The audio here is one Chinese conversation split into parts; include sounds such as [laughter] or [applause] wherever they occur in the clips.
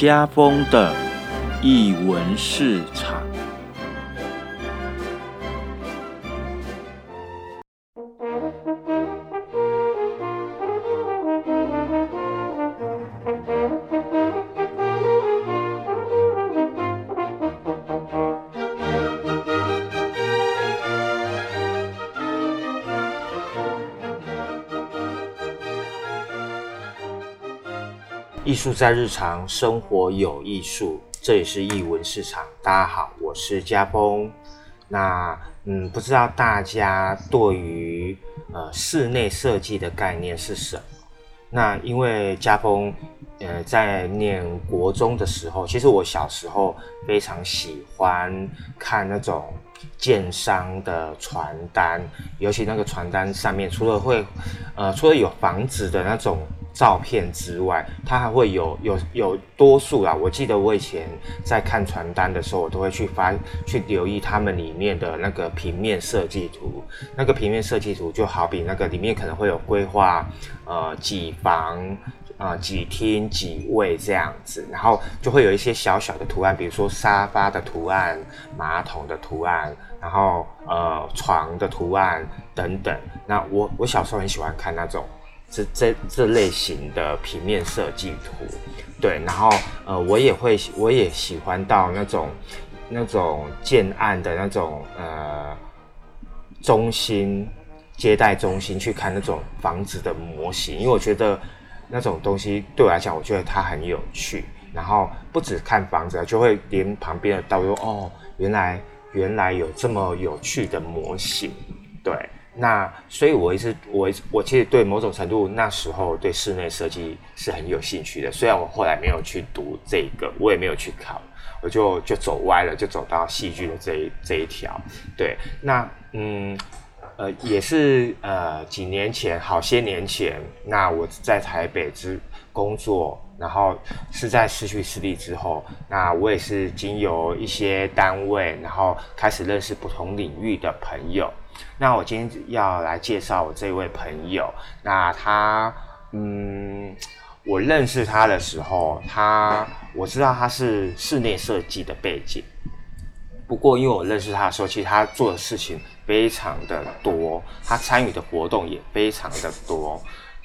家风的译文是。术在日常生活有艺术，这里是艺文市场。大家好，我是家峰。那嗯，不知道大家对于呃室内设计的概念是什么？那因为家峰呃在念国中的时候，其实我小时候非常喜欢看那种建商的传单，尤其那个传单上面除了会呃除了有房子的那种。照片之外，它还会有有有多数啊！我记得我以前在看传单的时候，我都会去翻去留意他们里面的那个平面设计图。那个平面设计图就好比那个里面可能会有规划，呃，几房啊，几厅几卫这样子，然后就会有一些小小的图案，比如说沙发的图案、马桶的图案，然后呃床的图案等等。那我我小时候很喜欢看那种。这这这类型的平面设计图，对，然后呃，我也会，我也喜欢到那种那种建案的那种呃中心接待中心去看那种房子的模型，因为我觉得那种东西对我来讲，我觉得它很有趣。然后不止看房子，就会连旁边的导游哦，原来原来有这么有趣的模型，对。那所以，我一直我我其实对某种程度那时候对室内设计是很有兴趣的。虽然我后来没有去读这个，我也没有去考，我就就走歪了，就走到戏剧的这一这一条。对，那嗯呃也是呃几年前，好些年前，那我在台北之工作，然后是在失去视力之后，那我也是经由一些单位，然后开始认识不同领域的朋友。那我今天要来介绍我这位朋友。那他，嗯，我认识他的时候，他我知道他是室内设计的背景。不过，因为我认识他的时候，其实他做的事情非常的多，他参与的活动也非常的多。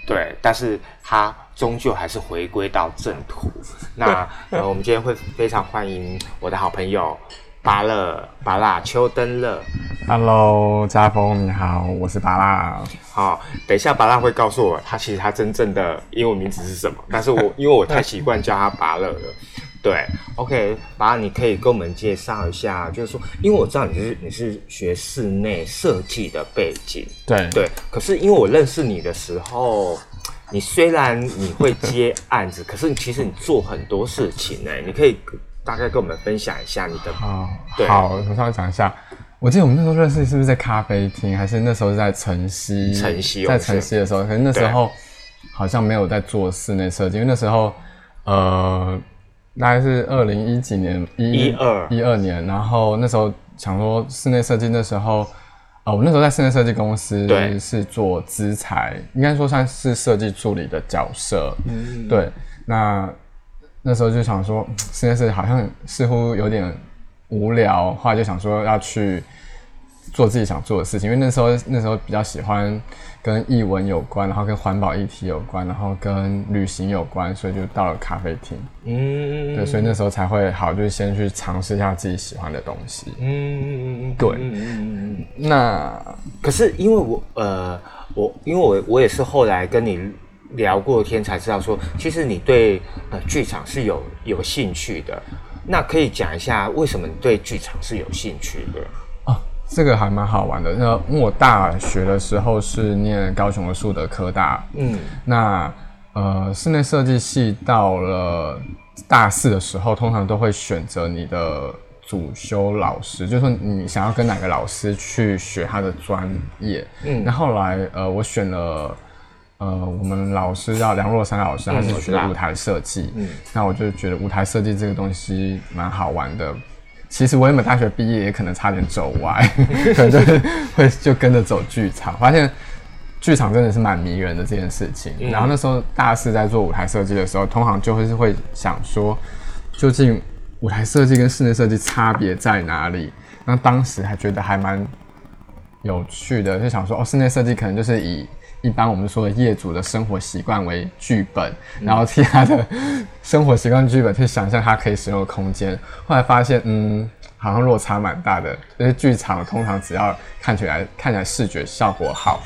对，但是他终究还是回归到正途。那呃，我们今天会非常欢迎我的好朋友。巴乐，巴拉，秋灯乐，Hello，家峰你好，我是巴拉。好，等一下巴拉会告诉我他其实他真正的英文名字是什么，但是我 [laughs] 因为我太习惯叫他巴乐了。对，OK，巴拉你可以跟我们介绍一下，就是说，因为我知道你是你是学室内设计的背景，对对，可是因为我认识你的时候，你虽然你会接案子，可是其实你做很多事情呢，你可以。大概跟我们分享一下你的好，好，我稍微讲一下。我记得我们那时候认识是不是在咖啡厅，还是那时候是在晨曦？晨曦在晨曦的时候，可是那时候好像没有在做室内设计，因为那时候呃，大概是二零一几年一二一二年，然后那时候想说室内设计，那时候呃，我那时候在室内设计公司是做资材，应该说算是设计助理的角色。嗯，对，那。那时候就想说，实在是好像似乎有点无聊，后来就想说要去做自己想做的事情。因为那时候那时候比较喜欢跟译文有关，然后跟环保议题有关，然后跟旅行有关，所以就到了咖啡厅。嗯，对，所以那时候才会好，就是先去尝试一下自己喜欢的东西。嗯嗯嗯，对。嗯那可是因为我呃，我因为我我也是后来跟你。聊过天才知道说，其实你对呃剧场是有有兴趣的。那可以讲一下为什么你对剧场是有兴趣的？哦，这个还蛮好玩的。那我大学的时候是念高雄的树德科大，嗯，那呃室内设计系到了大四的时候，通常都会选择你的主修老师，就是说你想要跟哪个老师去学他的专业。嗯，那后来呃我选了。呃，我们老师叫梁若山老师，他是学舞台设计。嗯，那我就觉得舞台设计这个东西蛮好玩的。其实我原本大学毕业也可能差点走歪，[laughs] 可能就会就跟着走剧场，发现剧场真的是蛮迷人的这件事情。然后那时候大四在做舞台设计的时候，通常就会是会想说，究竟舞台设计跟室内设计差别在哪里？那当时还觉得还蛮有趣的，就想说哦，室内设计可能就是以一般我们说的业主的生活习惯为剧本，然后替他的生活习惯剧本去想象他可以使用的空间。后来发现，嗯，好像落差蛮大的。就是剧场通常只要看起来看起来视觉效果好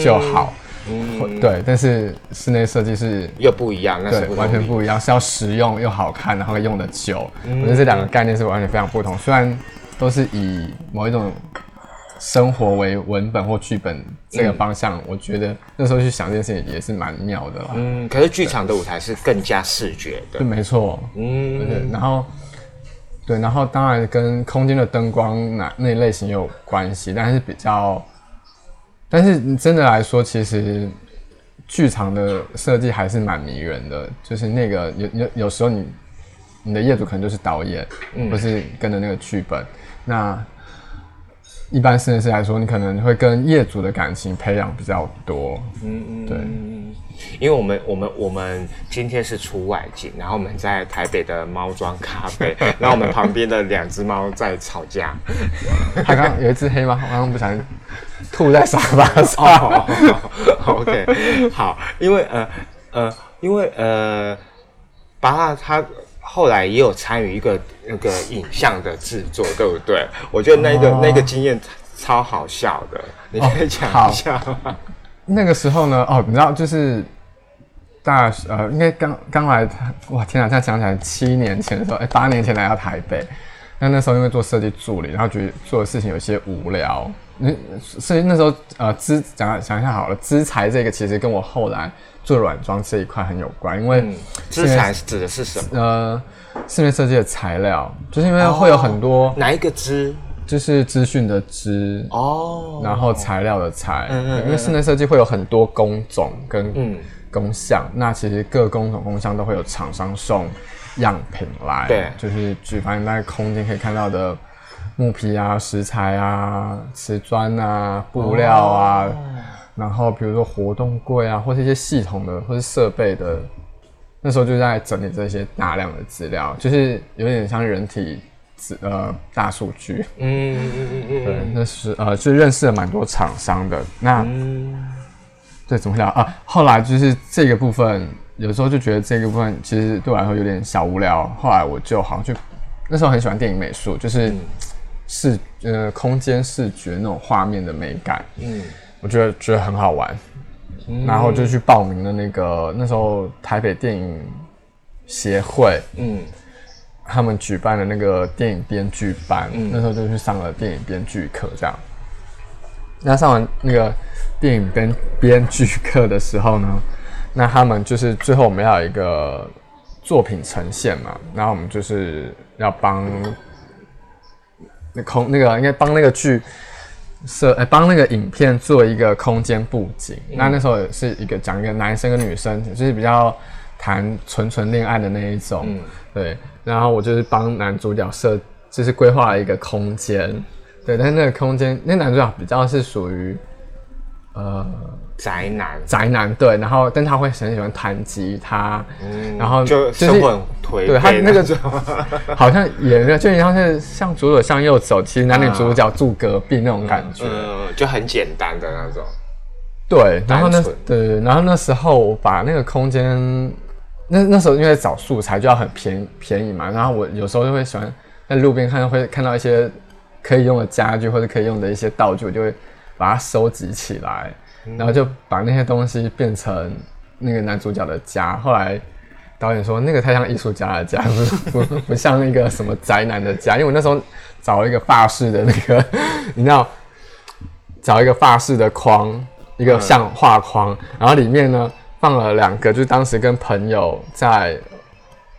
就好，嗯，对。但是室内设计是又不一样，那是完全不一样，是要实用又好看，然后用的久。我觉得这两个概念是完全非常不同。虽然都是以某一种生活为文本或剧本这个方向，我觉得那时候去想这件事情也是蛮妙的。嗯，可是剧场的舞台是更加视觉的，对，没错。嗯，对，然后对，然后当然跟空间的灯光那那类型有关系，但是比较，但是真的来说，其实剧场的设计还是蛮迷人的。就是那个有有有时候你你的业主可能就是导演，或是跟着那个剧本。那一般室内设计来说，你可能会跟业主的感情培养比较多。嗯嗯，对。因为我们我们我们今天是出外景，然后我们在台北的猫庄咖啡，[laughs] 然后我们旁边的两只猫在吵架。它刚有一只黑猫，刚刚不小心吐在沙发上。OK，[laughs] 好，因为呃呃，因为呃，把它它。后来也有参与一个那个影像的制作，对不对？我觉得那个那个经验超好笑的，你可以讲一下吗？那个时候呢，哦，你知道，就是大呃，应该刚刚来，哇，天啊！现在想起来，七年前的时候，哎，八年前来到台北，那那时候因为做设计助理，然后觉得做的事情有些无聊。那所以那时候呃，资讲想一下好了，资材这个其实跟我后来。做软装这一块很有关，因为资材指的是什么？呃，室内设计的材料，就是因为会有很多哪一个资，就是资讯的资哦，然后材料的材，因为室内设计会有很多工种跟工项，那其实各工种工项都会有厂商送样品来，对，就是举凡在空间可以看到的木皮啊、石材啊、瓷砖啊、布料啊。然后比如说活动柜啊，或是一些系统的，或是设备的，那时候就在整理这些大量的资料，就是有点像人体资呃大数据。嗯嗯嗯嗯对，那是呃就认识了蛮多厂商的。那对怎么聊啊？后来就是这个部分，有时候就觉得这个部分其实对我来说有点小无聊。后来我就好像就那时候很喜欢电影美术，就是视呃空间视觉那种画面的美感。嗯。我觉得觉得很好玩，然后就去报名了那个那时候台北电影协会，嗯，他们举办的那个电影编剧班，那时候就去上了电影编剧课，这样。那上完那个电影编编剧课的时候呢，那他们就是最后我们要有一个作品呈现嘛，然后我们就是要帮那空那个应该帮那个剧。设哎，帮那个影片做一个空间布景。那那时候是一个讲一个男生跟女生，就是比较谈纯纯恋爱的那一种。对，然后我就是帮男主角设，就是规划了一个空间。对，但是那个空间，那男主角比较是属于呃宅男，宅男对。然后，但他会很喜欢弹吉他，然后就就是对他那个 [laughs] 好像也就像是向左走向右走，其实男女主角住隔壁那种感觉，嗯，就很简单的那种。对，然后呢，对，然后那时候我把那个空间，那那时候因为找素材就要很便便宜嘛，然后我有时候就会喜欢在路边看到会看到一些可以用的家具或者可以用的一些道具，我就会把它收集起来，然后就把那些东西变成那个男主角的家。后来。导演说：“那个太像艺术家的家，[laughs] 不不不像那个什么宅男的家。因为我那时候找了一个发饰的那个，[laughs] 你知道，找一个发饰的框，一个像画框，然后里面呢放了两个，就是当时跟朋友在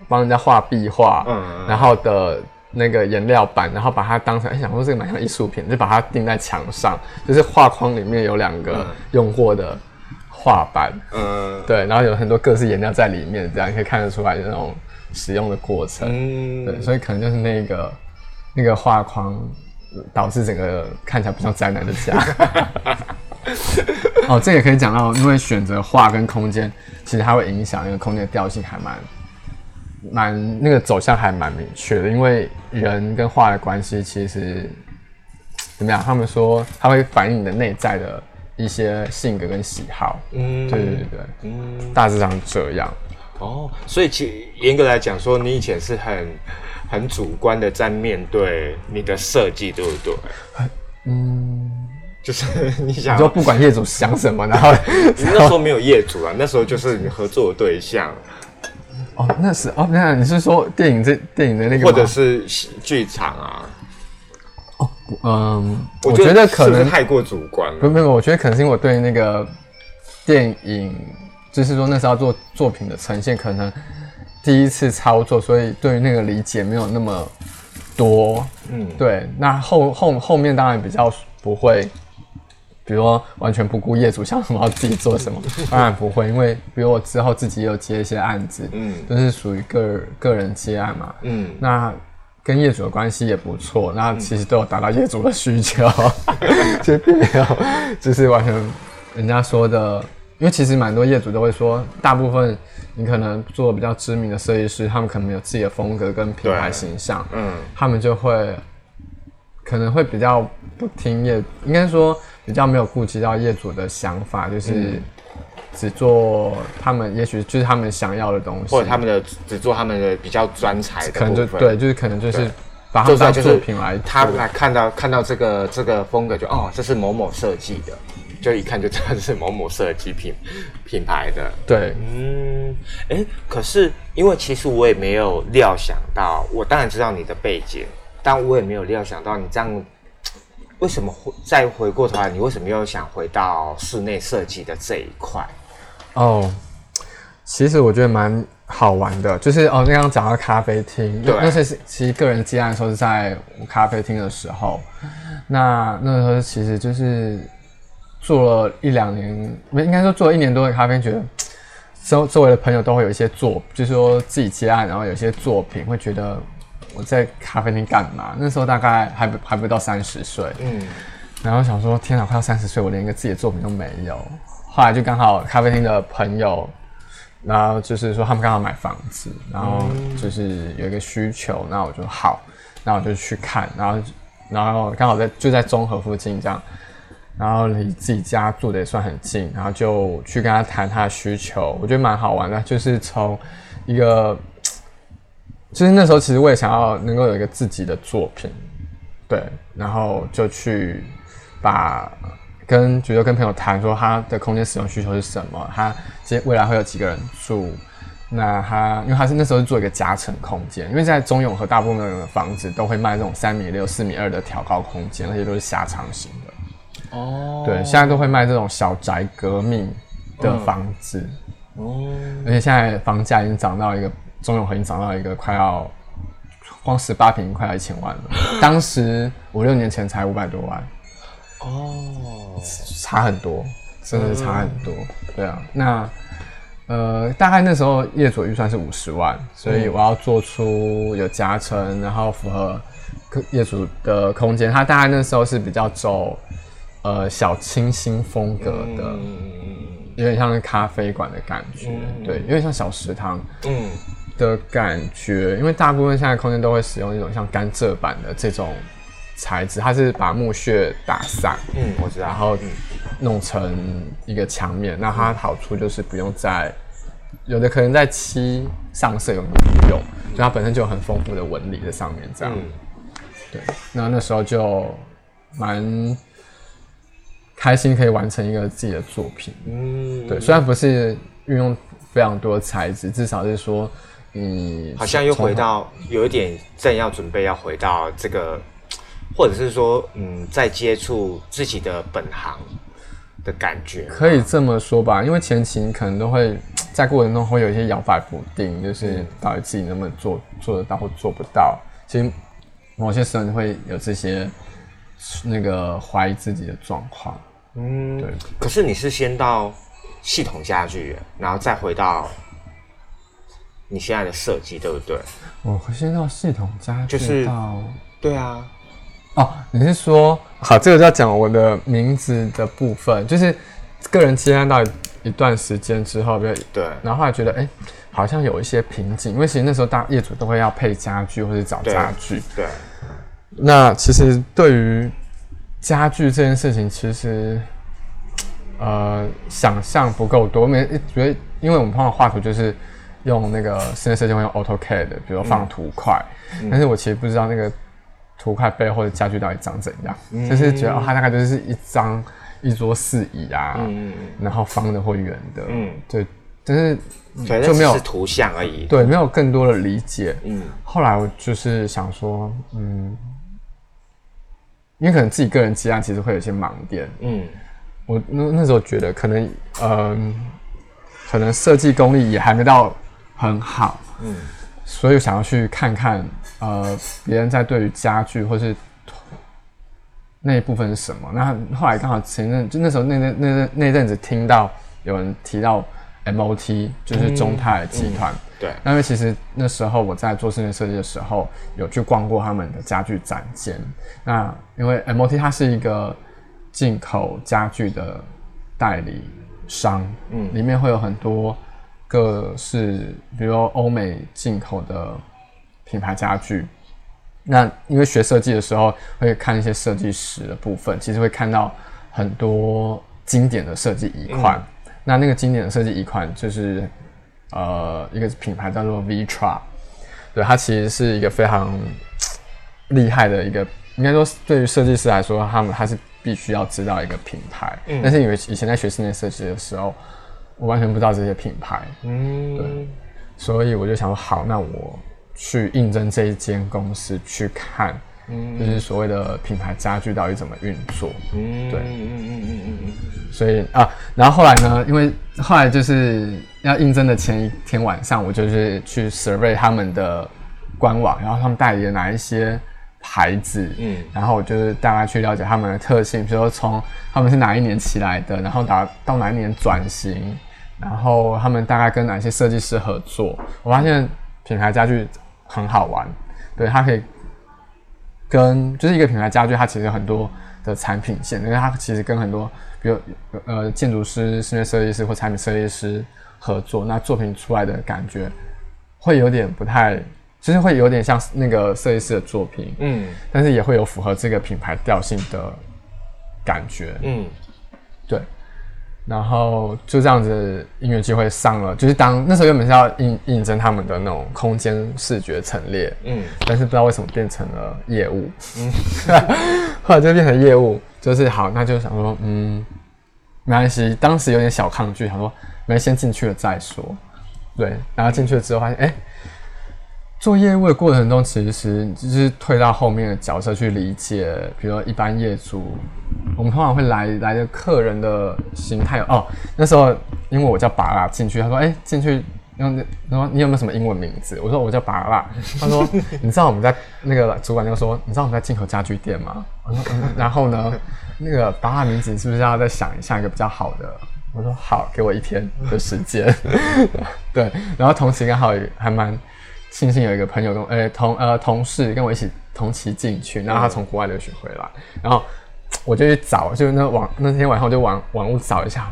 帮人家画壁画，嗯，然后的那个颜料板，然后把它当成，哎，想说这个蛮像艺术品，就把它钉在墙上，就是画框里面有两个用过的。”画板，嗯，对，然后有很多各式颜料在里面，这样可以看得出来那种使用的过程，嗯，对，所以可能就是那个那个画框导致整个看起来不像宅男的家。[laughs] 哦，这也可以讲到，因为选择画跟空间，其实它会影响那个空间的调性，还蛮蛮那个走向还蛮明确的，因为人跟画的关系其实怎么样？他们说它会反映你的内在的一些性格跟喜好。嗯，对对对对，嗯，大致上这样。哦，所以其严格来讲说，你以前是很很主观的在面对你的设计，对不对？嗯，就是你想，就不管业主想什么，然后 [laughs] 那时候没有业主啊，那时候就是你合作的对象。哦，那是哦，那你是说电影这电影的那个，或者是剧场啊？哦，嗯，我觉得可能太过主观了。不不不，我觉得可能是因为我对那个电影。就是说那时候做作品的呈现，可能第一次操作，所以对于那个理解没有那么多。嗯，对。那后后后面当然比较不会，比如说完全不顾业主 [laughs] 想什么，要自己做什么，[laughs] 当然不会。因为比如我之后自己有接一些案子，嗯，都是属于个个人接案嘛，嗯，那跟业主的关系也不错，那其实都有达到业主的需求，[laughs] 就并没有就是完全人家说的。因为其实蛮多业主都会说，大部分你可能做比较知名的设计师，他们可能有自己的风格跟品牌形象，嗯，他们就会可能会比较不听业，应该说比较没有顾及到业主的想法，就是只做他们也许就是他们想要的东西，或者他们的只做他们的比较专才的可能就对，就是可能就是把他当作品来，他来看到看到这个这个风格就哦，这是某某设计的。就一看就知道是某某设计品品牌的。对，嗯，哎，可是因为其实我也没有料想到，我当然知道你的背景，但我也没有料想到你这样，为什么回再回过头来，你为什么又想回到室内设计的这一块？哦，其实我觉得蛮好玩的，就是哦，刚刚讲到咖啡厅，对那些是其实个人接案时候是在咖啡厅的时候，那那时候其实就是。做了一两年，没应该说做了一年多的咖啡，觉得周周围的朋友都会有一些作，就是说自己接案，然后有一些作品，会觉得我在咖啡厅干嘛？那时候大概还不还不到三十岁，嗯，然后想说天哪，快要三十岁，我连一个自己的作品都没有。后来就刚好咖啡厅的朋友，然后就是说他们刚好买房子，然后就是有一个需求，那我就好，那我就去看，然后然后刚好在就在中和附近这样。然后离自己家住的也算很近，然后就去跟他谈他的需求，我觉得蛮好玩的。就是从一个，就是那时候其实我也想要能够有一个自己的作品，对，然后就去把跟觉得跟朋友谈说他的空间使用需求是什么，他接未来会有几个人住，那他因为他是那时候做一个夹层空间，因为在中永和大部分的房子都会卖这种三米六、四米二的挑高空间，那些都是狭长型的。哦，对，现在都会卖这种小宅革命的房子，哦，而且现在房价已经涨到一个中永和已经涨到一个快要光十八平快要一千万了，[laughs] 当时五六年前才五百多万，哦，差很多，真的是差很多，对啊，那呃，大概那时候业主预算是五十万，所以我要做出有夹层，然后符合业主的空间，他大概那时候是比较走。呃，小清新风格的，有点像是咖啡馆的感觉，对，有点像小食堂，嗯的感觉。因为大部分现在空间都会使用一种像甘蔗板的这种材质，它是把木屑打散，嗯，我知道，然后弄成一个墙面。那它好处就是不用在有的可能在漆上色有用，就它本身就有很丰富的纹理在上面，这样。对，那那时候就蛮。开心可以完成一个自己的作品，嗯，对，虽然不是运用非常多材质，至少是说，嗯，好像又回到有一点正要准备要回到这个，或者是说，嗯，在接触自己的本行的感觉，可以这么说吧。因为前期可能都会在过程中会有一些摇摆不定，就是到底自己能不能做做得到或做不到。其实某些时候你会有这些那个怀疑自己的状况。嗯，对。可是你是先到系统家具，然后再回到你现在的设计，对不对？我先到系统家具，就是到对啊。哦，你是说好？这个要讲我的名字的部分，就是个人接案到一段时间之后，比如对，然后后来觉得，哎、好像有一些瓶颈，因为其实那时候大业主都会要配家具或者找家具。对，那其实对于家具这件事情，其实呃想象不够多。没觉得，因为我们通常画图就是用那个室内设计会用 AutoCAD，比如放图块，但是我其实不知道那个图块背后的家具到底长怎样，就是觉得哦，它大概就是一张一桌四椅啊，嗯然后方的或圆的，嗯。对，但是对，就没有图像而已。对没有更多的理解。嗯。后来我就是想说，嗯，因为可能自己个人接案其实会有一些盲点，嗯。我那那时候觉得可能，嗯、可能设计功力也还没到很好，嗯所以想要去看看，呃，别人在对于家具或是那一部分是什么。那后来刚好前阵就那时候那那那那那阵子听到有人提到 MOT，就是中泰集团。对，那因为其实那时候我在做室内设计的时候，有去逛过他们的家具展间。那因为 MOT 它是一个进口家具的代理商，嗯，里面会有很多各式，比如说欧美进口的品牌家具。那因为学设计的时候会看一些设计史的部分，其实会看到很多经典的设计遗款。那那个经典的设计遗款就是呃一个品牌叫做 Vitra，对，它其实是一个非常厉害的一个，应该说对于设计师来说，他们他是必须要知道一个品牌。但是因为以前在学室内设计的时候，我完全不知道这些品牌，嗯。对。所以我就想说，好，那我去应征这一间公司去看，嗯。就是所谓的品牌家具到底怎么运作。嗯，对。嗯嗯嗯嗯嗯。所以啊，然后后来呢，因为后来就是要应征的前一天晚上，我就是去 survey 他们的官网，然后他们代理了哪一些牌子，嗯。然后我就是大概去了解他们的特性，比如说从他们是哪一年起来的，然后打到哪一年转型，然后他们大概跟哪些设计师合作。我发现品牌家具很好玩，对，它可以跟就是一个品牌家具，它其实有很多的产品线，因为它其实跟很多比如呃建筑师、室内设计师或产品设计师合作，那作品出来的感觉会有点不太，就是会有点像那个设计师的作品，嗯但是也会有符合这个品牌调性的感觉，嗯对。然后就这样子，音乐机会上了，就是当那时候原本是要应应征他们的那种空间视觉陈列，嗯。但是不知道为什么变成了业务，嗯，[laughs] 后来就变成业务，就是好，那就想说，嗯，没关系，当时有点小抗拒，想说，没先进去了再说，对，然后进去了之后发现，哎、做业务的过程中，其实就是退到后面的角色去理解，比如说一般业主，我们通常会来来的客人的心态哦。那时候因为我叫拔拉进去，他说：“哎、进去。”然后然后你有没有什么英文名字？我说我叫拔拉。他说：“ [laughs] 你知道我们在那个主管就说，你知道我们在进口家具店吗？”我说：“嗯。”然后呢，那个拔拉名字你是不是要再想一下一个比较好的？我说：“好，给我一天的时间。”对，然后同时刚好也还蛮庆幸有一个朋友跟我，呃、同呃同事跟我一起同期进去，然后他从国外留学回来，然后 [tsk] 我就去找，就那网那天晚上我就网网络找一下，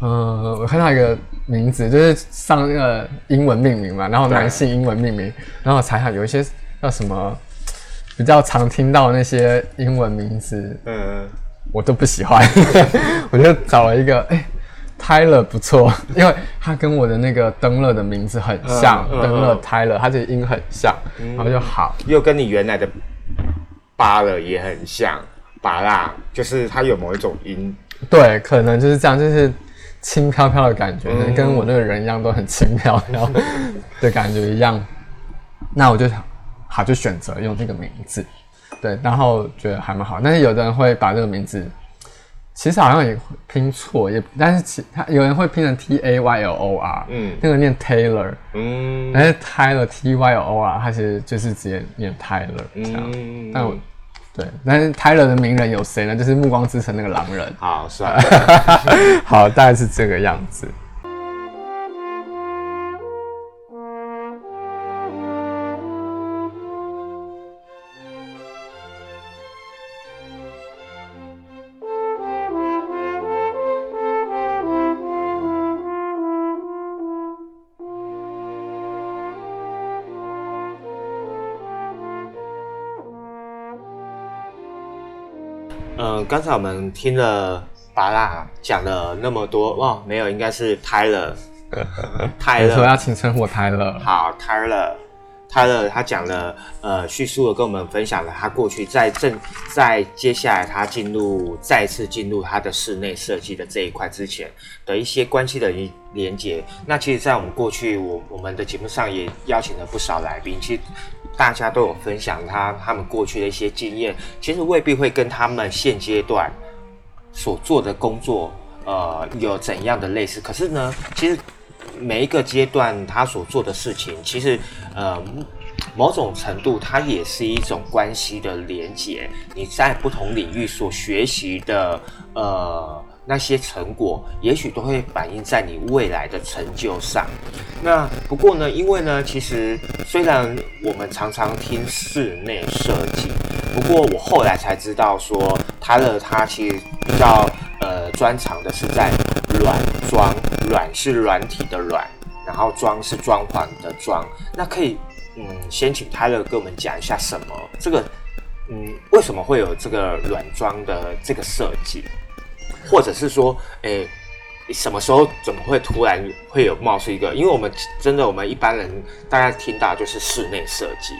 呃，我看到一个名字，就是上那个英文命名嘛，然后男性英文命名，然后我查一下有一些叫什么比较常听到那些英文名字，嗯我都不喜欢，[laughs] 我就找了一个，哎、Tyler 不错，[laughs] 因为他跟我的那个登乐的名字很像，嗯嗯登乐嗯 Tyler，他这个音很像，然后就好，又跟你原来的巴乐也很像，巴拉就是它有某一种音，对，可能就是这样，就是轻飘飘的感觉，嗯。跟我那个人一样，都很轻飘飘 [laughs] 的感觉一样。那我就好就选择用这个名字，对，然后觉得还蛮好。但是有的人会把这个名字，其实好像也会拼错，也但是其他有人会拼成 T A Y L O R，嗯那个念 Taylor，嗯但是 Tyler T Y L O R，他其实就是直接念 Tyler 这样。嗯，但我对，但是 Tyler 的名人有谁呢？就是《暮光之城》那个狼人。好算了，[laughs] 好，大概是这个样子。刚才我们听了巴拉讲了那么多，哇，没有，应该是泰勒，[laughs] 泰勒，说要请称呼泰勒，好，泰勒。泰勒他讲了，呃，叙述的跟我们分享了他过去在正在接下来他进入再次进入他的室内设计的这一块之前的一些关系的一连接。那其实，在我们过去我我们的节目上也邀请了不少来宾，其实大家都有分享他他们过去的一些经验，其实未必会跟他们现阶段所做的工作，呃，有怎样的类似。可是呢，其实。每一个阶段他所做的事情，其实呃某种程度它也是一种关系的连接。你在不同领域所学习的呃那些成果，也许都会反映在你未来的成就上。那不过呢，因为呢，其实虽然我们常常听室内设计，不过我后来才知道说，他的他其实比较呃专长的是在。软装，软是软体的软，然后装是装潢的装。那可以，嗯，先请泰勒跟我们讲一下什么这个，嗯，为什么会有这个软装的这个设计，或者是说，诶，什么时候怎么会突然会有冒出一个？因为我们真的，我们一般人大家听到就是室内设计。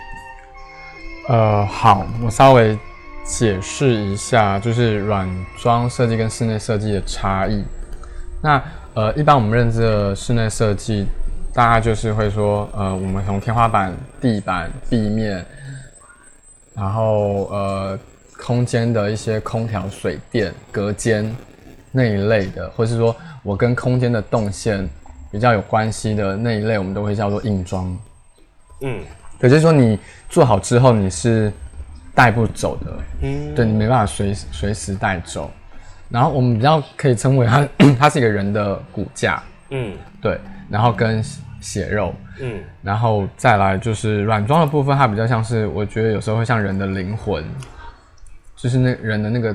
呃，好，我稍微解释一下，就是软装设计跟室内设计的差异。那呃，一般我们认知的室内设计，大家就是会说，呃，我们从天花板、地板、地面，然后呃，空间的一些空调、水电、隔间那一类的，或是说我跟空间的动线比较有关系的那一类，我们都会叫做硬装。嗯，也就是说你做好之后你是带不走的，嗯，对你没办法随随时带走。然后我们比较可以称为它，[clears throat] 它是一个人的骨架，嗯，对，然后跟血肉，嗯，然后再来就是软装的部分，它比较像是，我觉得有时候会像人的灵魂，就是那人的那个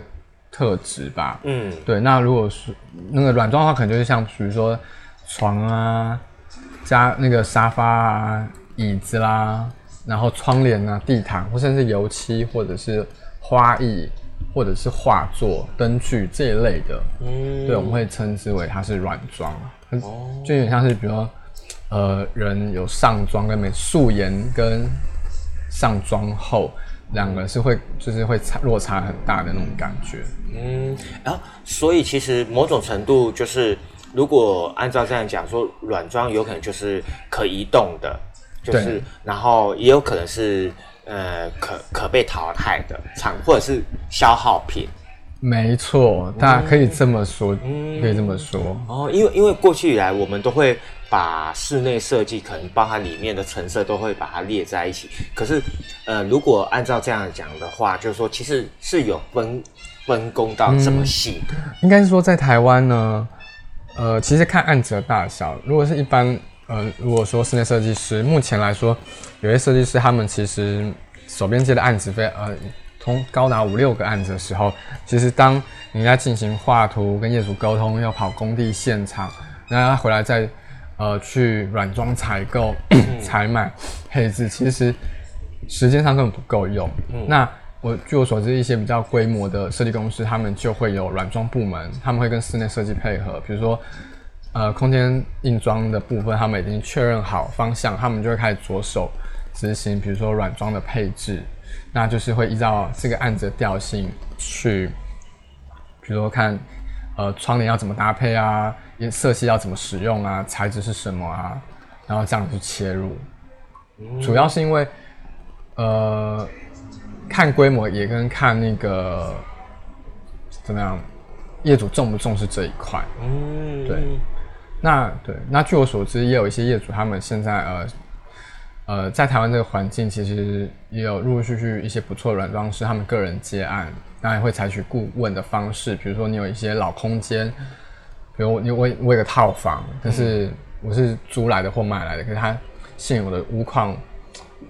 特质吧，嗯，对。那如果是那个软装的话，可能就是像比如说床啊，加那个沙发啊、椅子啦，然后窗帘啊、地毯，或甚至油漆或者是花艺。或者是画作、灯具这一类的，嗯，对，我们会称之为它是软装，哦，就有点像是，比如说，呃，人有上妆跟没素颜跟上妆后两个是会，就是会差落差很大的那种感觉，嗯，然后所以其实某种程度就是，如果按照这样讲说，软装有可能就是可移动的，就是，然后也有可能是。呃，可可被淘汰的产或者是消耗品，没错，大家可以这么说，可以这么说哦。因为因为过去以来，我们都会把室内设计可能包含里面的成色都会把它列在一起。可是，呃，如果按照这样讲的话，就是说其实是有分分工到这么细。应该是说在台湾呢，呃，其实看案子的大小，如果是一般。呃，如果说室内设计师，目前来说，有些设计师他们其实手边接的案子非呃，通高达五六个案子的时候，其实当你在进行画图、跟业主沟通、要跑工地现场，然后回来再呃去软装采购、[coughs] 采买、配置，其实时间上根本不够用。那我据我所知，一些比较规模的设计公司，他们就会有软装部门，他们会跟室内设计配合，比如说。呃，空间硬装的部分，他们已经确认好方向，他们就会开始着手执行。比如说软装的配置，那就是会依照这个案子的调性去，比如说看，呃，窗帘要怎么搭配啊，颜色系要怎么使用啊，材质是什么啊，然后这样去切入。主要是因为，呃，看规模也跟看那个怎么样，业主重不重视这一块。嗯，对。那对，那据我所知，也有一些业主，他们现在呃呃，在台湾这个环境，其实也有陆陆续续一些不错的软装师，他们个人接案，当然会采取顾问的方式。比如说，你有一些老空间，比如你我我有个套房，但是我是租来的或买来的，可是它现有的屋况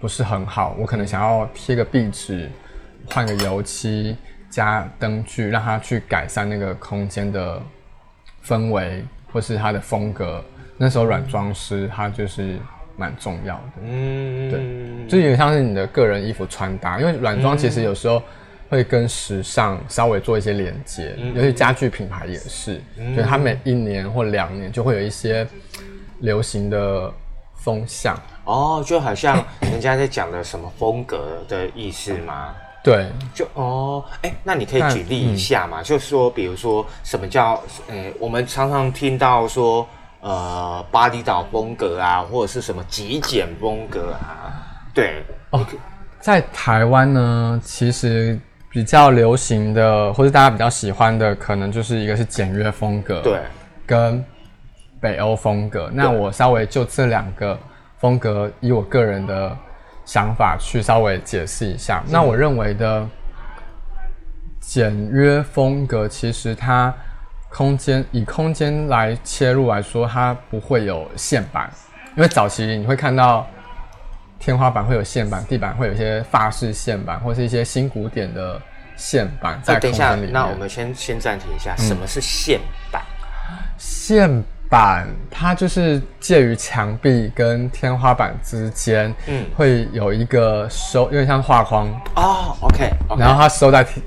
不是很好，我可能想要贴个壁纸，换个油漆，加灯具，让它去改善那个空间的氛围。或是它的风格，那时候软装师他就是蛮重要的，嗯，对，就有点像是你的个人衣服穿搭，因为软装其实有时候会跟时尚稍微做一些连接，尤其家具品牌也是，就它每一年或两年就会有一些流行的风向。哦，就好像人家在讲的什么风格的意思吗？对，就哦，哎，那你可以举例一下嘛？就是说，比如说什么叫，诶，我们常常听到说，呃，巴厘岛风格啊，或者是什么极简风格啊，对。哦，在台湾呢，其实比较流行的，或者大家比较喜欢的，可能就是一个是简约风格，对，跟北欧风格。那我稍微就这两个风格，以我个人的。想法去稍微解释一下。那我认为的简约风格，其实它空间以空间来切入来说，它不会有线板，因为早期你会看到天花板会有线板，地板会有一些法式线板，或是一些新古典的线板在空间里面。那我们先先暂停一下，什么是线板？线。板它就是介于墙壁跟天花板之间，嗯，会有一个收，有点像画框哦，OK，然后它收在天，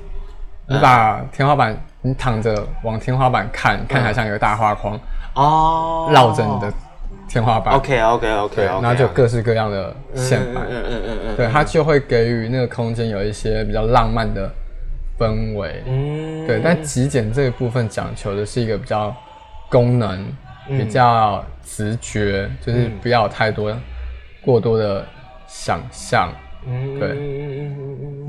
你把天花板，你躺着往天花板看，看起来像一个大画框哦，绕着你的天花板，OK，OK，OK，对，然后就各式各样的线板，嗯嗯嗯嗯，对，它就会给予那个空间有一些比较浪漫的氛围，嗯，对，但极简这一部分讲求的是一个比较功能。比较直觉，就是不要太多过多的想象，对。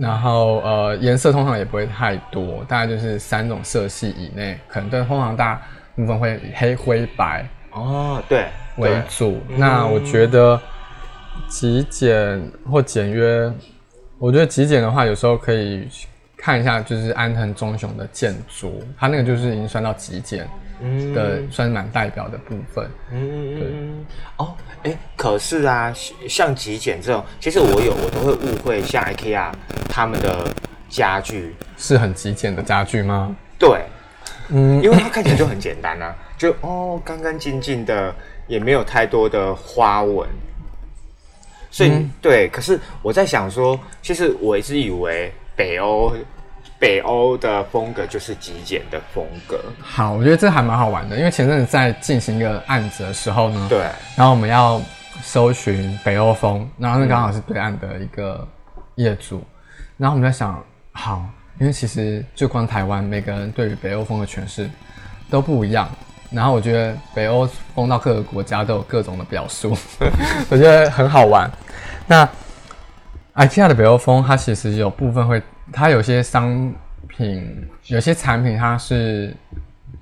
然后呃，颜色通常也不会太多，大概就是三种色系以内，可能对通常大部分会黑灰白哦，对为主。那我觉得极简或简约，我觉得极简的话，有时候可以看一下，就是安藤忠雄的建筑，他那个就是已经算到极简。的算是蛮代表的部分，嗯，对，哦，哎，可是啊，像极简这种，其实我有我都会误会，像 IKEA 他们的家具。是很极简的家具吗？对，嗯，因为它看起来就很简单啊，[laughs] 就哦干干净净的，也没有太多的花纹，所以对，可是我在想说，其实我一直以为北欧。北欧的风格就是极简的风格。好，我觉得这还蛮好玩的，因为前阵子在进行一个案子的时候呢，对，然后我们要搜寻北欧风，然后那刚好是对岸的一个业主，然后我们在想，好，因为其实就光台湾每个人对于北欧风的诠释都不一样，然后我觉得北欧风到各个国家都有各种的表述，[laughs] 我觉得很好玩。那 IKEA 的北欧风，它其实有部分会。它有些商品，有些产品它是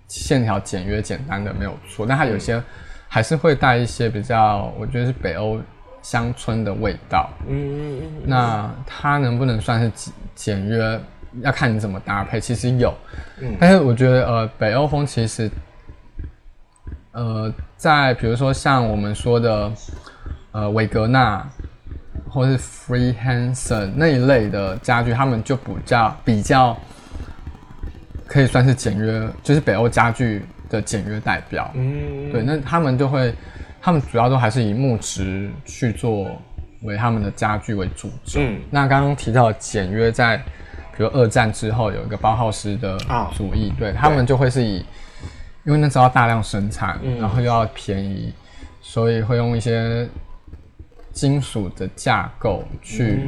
线条简约简单的没有错，但它有些还是会带一些比较，我觉得是北欧乡村的味道。嗯嗯嗯。那它能不能算是简简约？要看你怎么搭配。其实有，但是我觉得呃，北欧风其实，呃，在比如说像我们说的呃维格纳。或是 Free Hansen 那一类的家具，他们就比较比较可以算是简约，就是北欧家具的简约代表。嗯，对，那他们就会，他们主要都还是以木质去做为他们的家具为主轴。嗯，那刚刚提到简约，在比如二战之后有一个包浩斯的主义，对他们就会是以，因为那时候要大量生产，然后又要便宜，所以会用一些。金属的架构去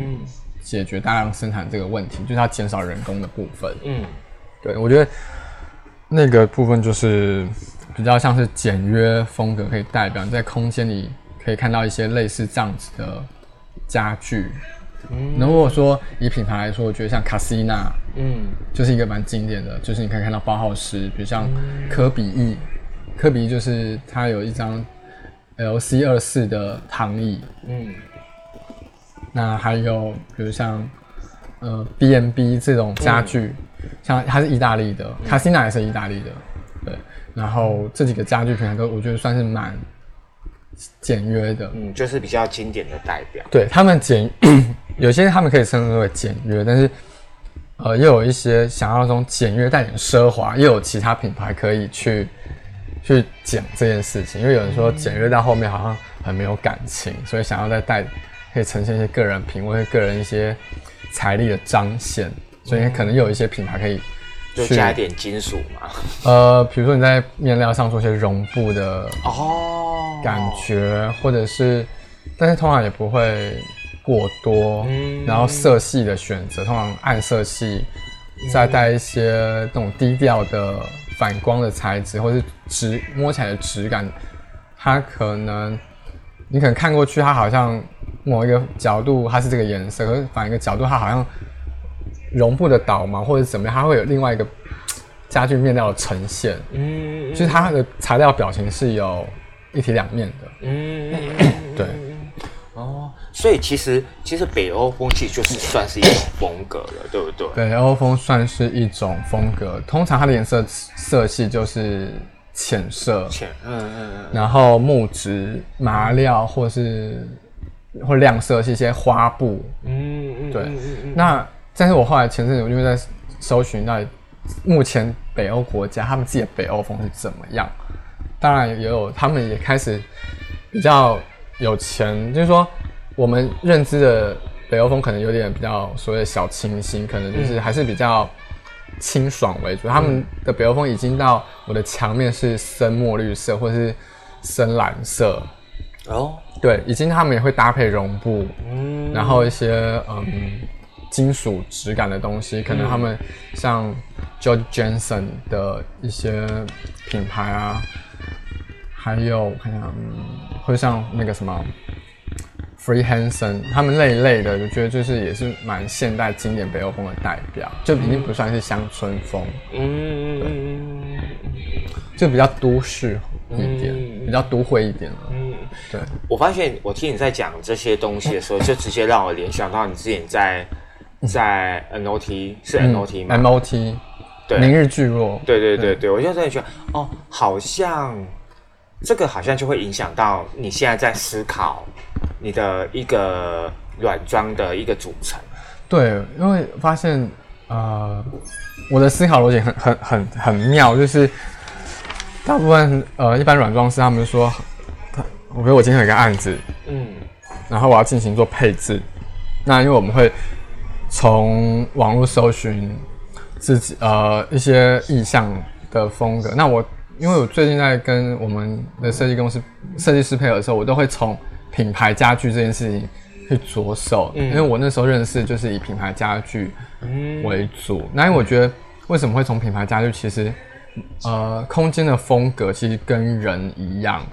解决大量生产这个问题，就是要减少人工的部分。嗯，对，我觉得那个部分就是比较像是简约风格，可以代表在空间里可以看到一些类似这样子的家具。嗯，那如果说以品牌来说，我觉得像卡西娜，嗯，就是一个蛮经典的，就是你可以看到包浩斯，比如像科比意，科比就是他有一张。L C 二四的躺椅，嗯，那还有比如像呃 B M B 这种家具，像它是意大利的，卡西娜也是意大利的，对，然后这几个家具品牌都我觉得算是蛮简约的，嗯，就是比较经典的代表。对他们简，[clears throat] 有些他们可以称之为简约，但是呃，又有一些想要这种简约带点奢华，又有其他品牌可以去。去讲这件事情，因为有人说简约到后面好像很没有感情，所以想要再带可以呈现一些个人品味、个人一些财力的彰显。所以可能有一些品牌可以去就加一点金属嘛。呃，比如说你在面料上做一些绒布的哦，感觉，或者是，但是通常也不会过多，嗯然后色系的选择，通常暗色系，再带一些那种低调的反光的材质，或是质摸起来的质感，它可能你可能看过去，它好像某一个角度它是这个颜色，可是反一个角度它好像绒布的倒毛或者怎么样，它会有另外一个家具面料的呈现，嗯就是它的材料表情是有一体两面的。嗯，对，哦，所以其实其实北欧风气就是算是一种风格了，对不对？北欧风算是一种风格，通常它的颜色色系就是浅色，浅，嗯嗯嗯，然后木质、麻料或是或亮色是一些花布。嗯嗯，对。嗯嗯。嗯那但是我后来前阵子因为在搜寻到目前北欧国家他们自己的北欧风是怎么样，当然也有他们也开始比较有钱，就是说我们认知的北欧风可能有点比较所谓的小清新，可能就是还是比较清爽为主。他们的北欧风已经到我的墙面是深墨绿色或是深蓝色，哦，对，已经他们也会搭配绒布，嗯，然后一些嗯金属质感的东西，可能他们像 George Jensen 的一些品牌啊，还有我看一下，嗯，会像那个什么 Free Hansen，他们那一类的，我觉得就是也是蛮现代经典北欧风的代表，就已经不算是乡村风，嗯嗯就比较都市一点，嗯。比较都会一点了。嗯，对，我发现我听你在讲这些东西的时候，就直接让我联想到你之前在在 NOT 是 NOT 吗？MOT，对。明日聚落，对对对。对，我就真的觉得哦，好像这个好像就会影响到你现在在思考你的一个软装的一个组成。对，因为发现呃，我的思考逻辑很很很很妙，就是大部分呃一般软装师他们说，他我觉得我今天有一个案子，嗯然后我要进行做配置，那因为我们会从网络搜寻自己呃一些意向的风格，那我因为我最近在跟我们的设计公司设计师配合的时候，我都会从品牌家具这件事情去着手，嗯因为我那时候认识就是以品牌家具嗯为主。那因为我觉得为什么会从品牌家具，其实呃空间的风格其实跟人一样。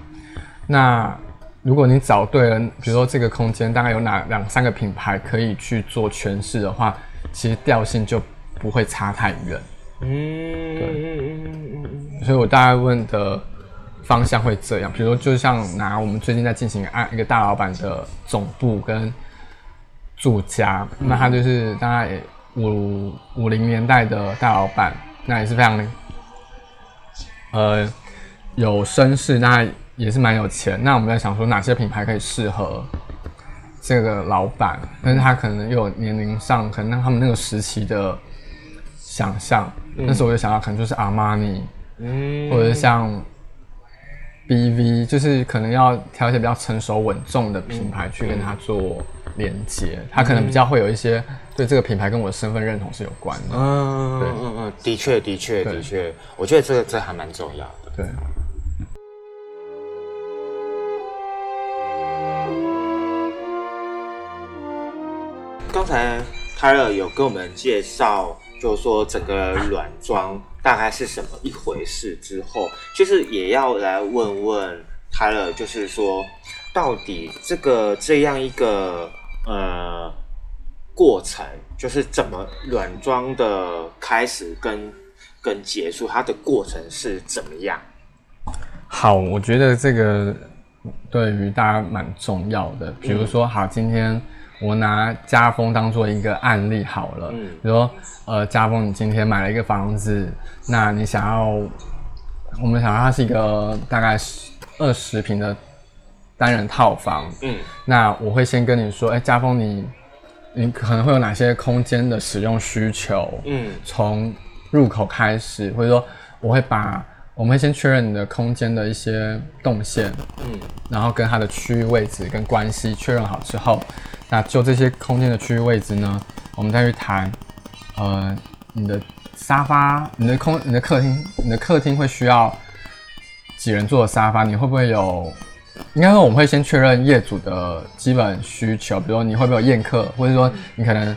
那如果你找对了，比如说这个空间大概有哪两三个品牌可以去做诠释的话，其实调性就不会差太远。嗯嗯嗯所以我大概问的方向会这样，比如说就像拿我们最近在进行案一个大老板的总部跟住家，那他就是大概五五零年代的大老板，那也是非常呃有绅士，那也是蛮有钱。那我们在想说哪些品牌可以适合这个老板，但是他可能又有年龄上可能他们那个时期的想象，那时候我就想到可能就是阿玛尼。嗯或者像 BV，就是可能要挑一些比较成熟稳重的品牌去跟它做连接，它可能比较会有一些对这个品牌跟我的身份认同是有关的。嗯嗯嗯，的确的确对的确，我觉得这个这还蛮重要的。对，刚才泰勒有跟我们介绍，就是说整个软装大概是什么一回事之后，就是也要来问问泰勒，就是说到底这个这样一个呃过程，就是怎么软装的开始跟跟结束，它的过程是怎么样？好，我觉得这个对于大家蛮重要的。比如说，好，今天我拿家风当做一个案例好了。嗯比如说，呃，家风，你今天买了一个房子，那你想要，我们想要它是一个大概二十平的单人套房。嗯那我会先跟你说，哎、家风你，你可能会有哪些空间的使用需求？嗯从入口开始，或者说我会把我们会先确认你的空间的一些动线，嗯然后跟它的区域位置跟关系确认好之后，那就这些空间的区域位置呢，我们再去谈呃，你的沙发、你的空、你的客厅、你的客厅会需要几人坐的沙发？你会不会有？应该说我们会先确认业主的基本需求，比如说你会不会有宴客，或者说你可能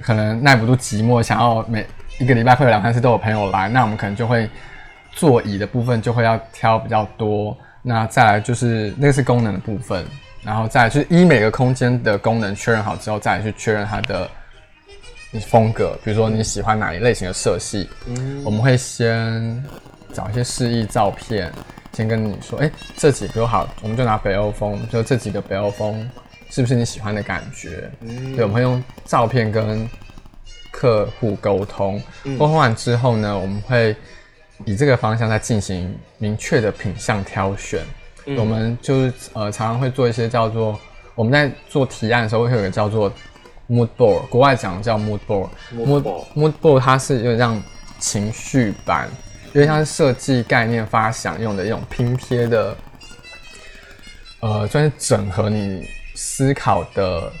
可能耐不住寂寞，想要每一个礼拜会有两三次都有朋友来，那我们可能就会座椅的部分就会要挑比较多。那再来就是那个是功能的部分，然后再就是依每个空间的功能确认好之后，再去确认它的风格，比如说你喜欢哪一类型的色系，嗯，我们会先找一些示意照片。先跟你说，哎，这几个好，我们就拿北欧风，就这几个北欧风，是不是你喜欢的感觉？嗯，对，我们会用照片跟客户沟通，沟通完之后呢，我们会以这个方向再进行明确的品相挑选。我们就是呃，常常会做一些叫做我们在做提案的时候会有个叫做 mood board，国外讲叫 mood board，mood mood board 它是有点像情绪版。因为它是设计概念发想用的一种拼贴的，呃，算是整合你思考的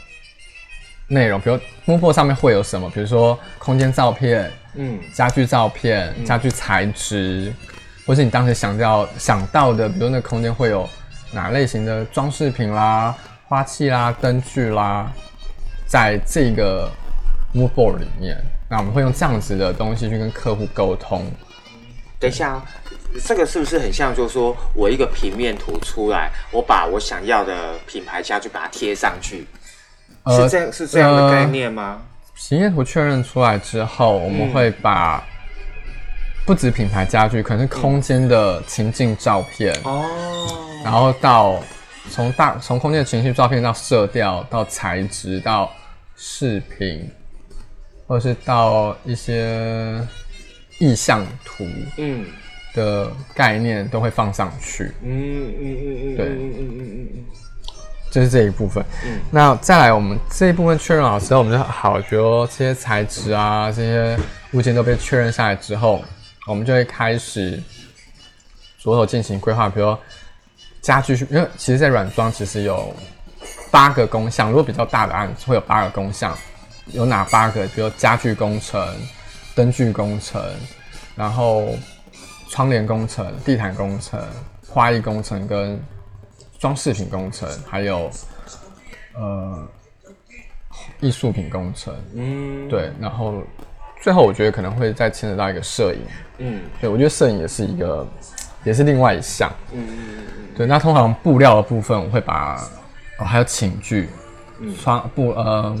内容。比如 mood board 上面会有什么？比如说空间照片，嗯，家具照片，家具材质，或是你当时想到想到的，比如那个空间会有哪类型的装饰品啦、花器啦、灯具啦，在这个 mood board 里面，那我们会用这样子的东西去跟客户沟通。等一下，这个是不是很像？就是说我一个平面图出来，我把我想要的品牌家具把它贴上去，是这样是这样的概念吗？平面图确认出来之后，我们会把不止品牌家具，可能是空间的情境照片哦，然后到从大从空间的情绪照片到色调到材质到视频，或者是到一些。意向图，嗯，的概念都会放上去，嗯嗯嗯嗯，对，嗯嗯嗯嗯，就是这一部分。嗯，那再来，我们这一部分确认好之后，我们就好，比如这些材质啊，这些物件都被确认下来之后，我们就会开始着手进行规划。比如家具，因为其实，在软装其实有八个工项，如果比较大的案子会有八个工项，有哪八个？比如家具工程。灯具工程，然后窗帘工程、地毯工程、花艺工程跟装饰品工程，还有呃艺术品工程。嗯，对，然后最后我觉得可能会再牵扯到一个摄影。嗯，对，我觉得摄影也是一个，也是另外一项。嗯嗯嗯嗯。对，那通常布料的部分，我会把哦还有寝具、窗布呃。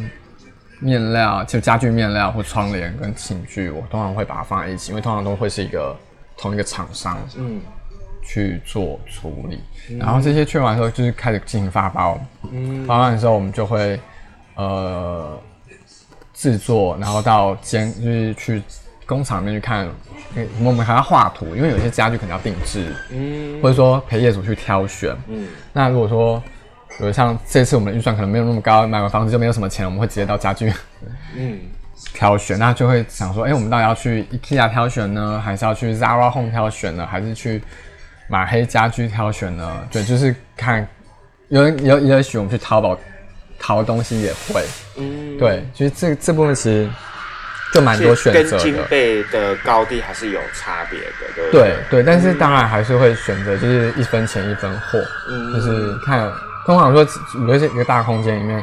面料就家具面料或窗帘跟寝具，我通常会把它放在一起，因为通常都会是一个同一个厂商，嗯，去做处理。然后这些确认完之后，就是开始进行发包。嗯，发包的时候，我们就会呃制作，然后到监就是去工厂里面去看，我们还要画图，因为有些家具可能要定制，嗯，或者说陪业主去挑选。嗯，那如果说比如像这次我们的预算可能没有那么高，买完房子就没有什么钱，我们会直接到家具，[laughs] 嗯，挑选，那就会想说，哎，我们到底要去 IKEA 挑选呢，还是要去 Zara Home 挑选呢，还是去马黑家居挑选呢？对，就是看，有有也许我们去淘宝淘东西也会，嗯，对，其实这这部分其实就蛮多选择的，金贝的高低还是有差别的，对对对，但是当然还是会选择就是一分钱一分货，嗯，就是看。通常说，有一些一个大空间里面，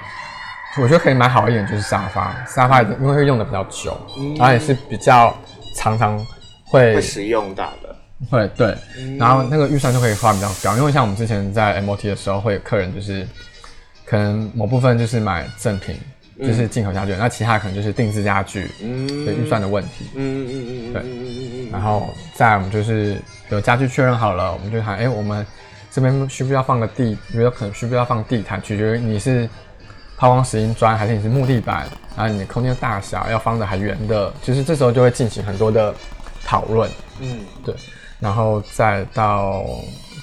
我觉得可以买好一点，就是沙发。沙发因为会用的比较久，然后也是比较常常会使用到的。会对，然后那个预算就可以花比较高。因为像我们之前在 MOT 的时候，会有客人就是可能某部分就是买正品，就是进口家具，那其他可能就是定制家具，的预算的问题。嗯嗯嗯嗯，对。然后再我们就是有家具确认好了，我们就看，哎，我们。这边需不需要放个地？比如可能需不需要放地毯，取决于你是抛光石英砖还是你是木地板，然后你的空间大小要方的还圆的，其实这时候就会进行很多的讨论。嗯，对，然后再到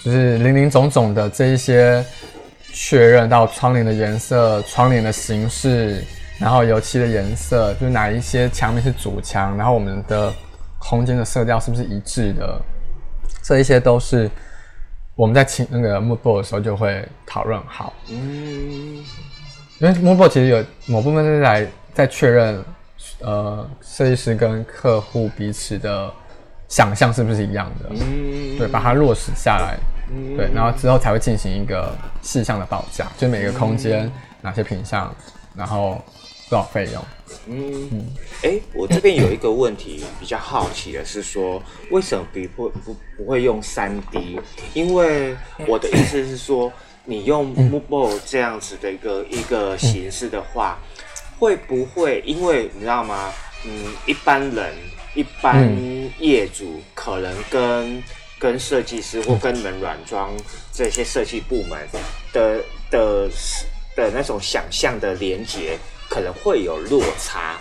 就是零零总总的这一些确认到窗帘的颜色、窗帘的形式，然后油漆的颜色，就是哪一些墙面是主墙，然后我们的空间的色调是不是一致的，这一些都是。我们在请那个 mood board 的时候就会讨论好，嗯，因为 mood board 其实有某部分是在在确认呃设计师跟客户彼此的想象是不是一样的？嗯，对，把它落实下来，对，然后之后才会进行一个细项的报价，就每个空间哪些品项，然后多少费用。嗯，哎，我这边有一个问题比较好奇的是说，为什么不不不会用三 D？因为我的意思是说，你用 Mobile 这样子的一个一个形式的话，会不会因为你知道吗？嗯，一般人、一般业主可能跟跟设计师或跟你们软装这些设计部门的的的那种想象的连接。可能会有落差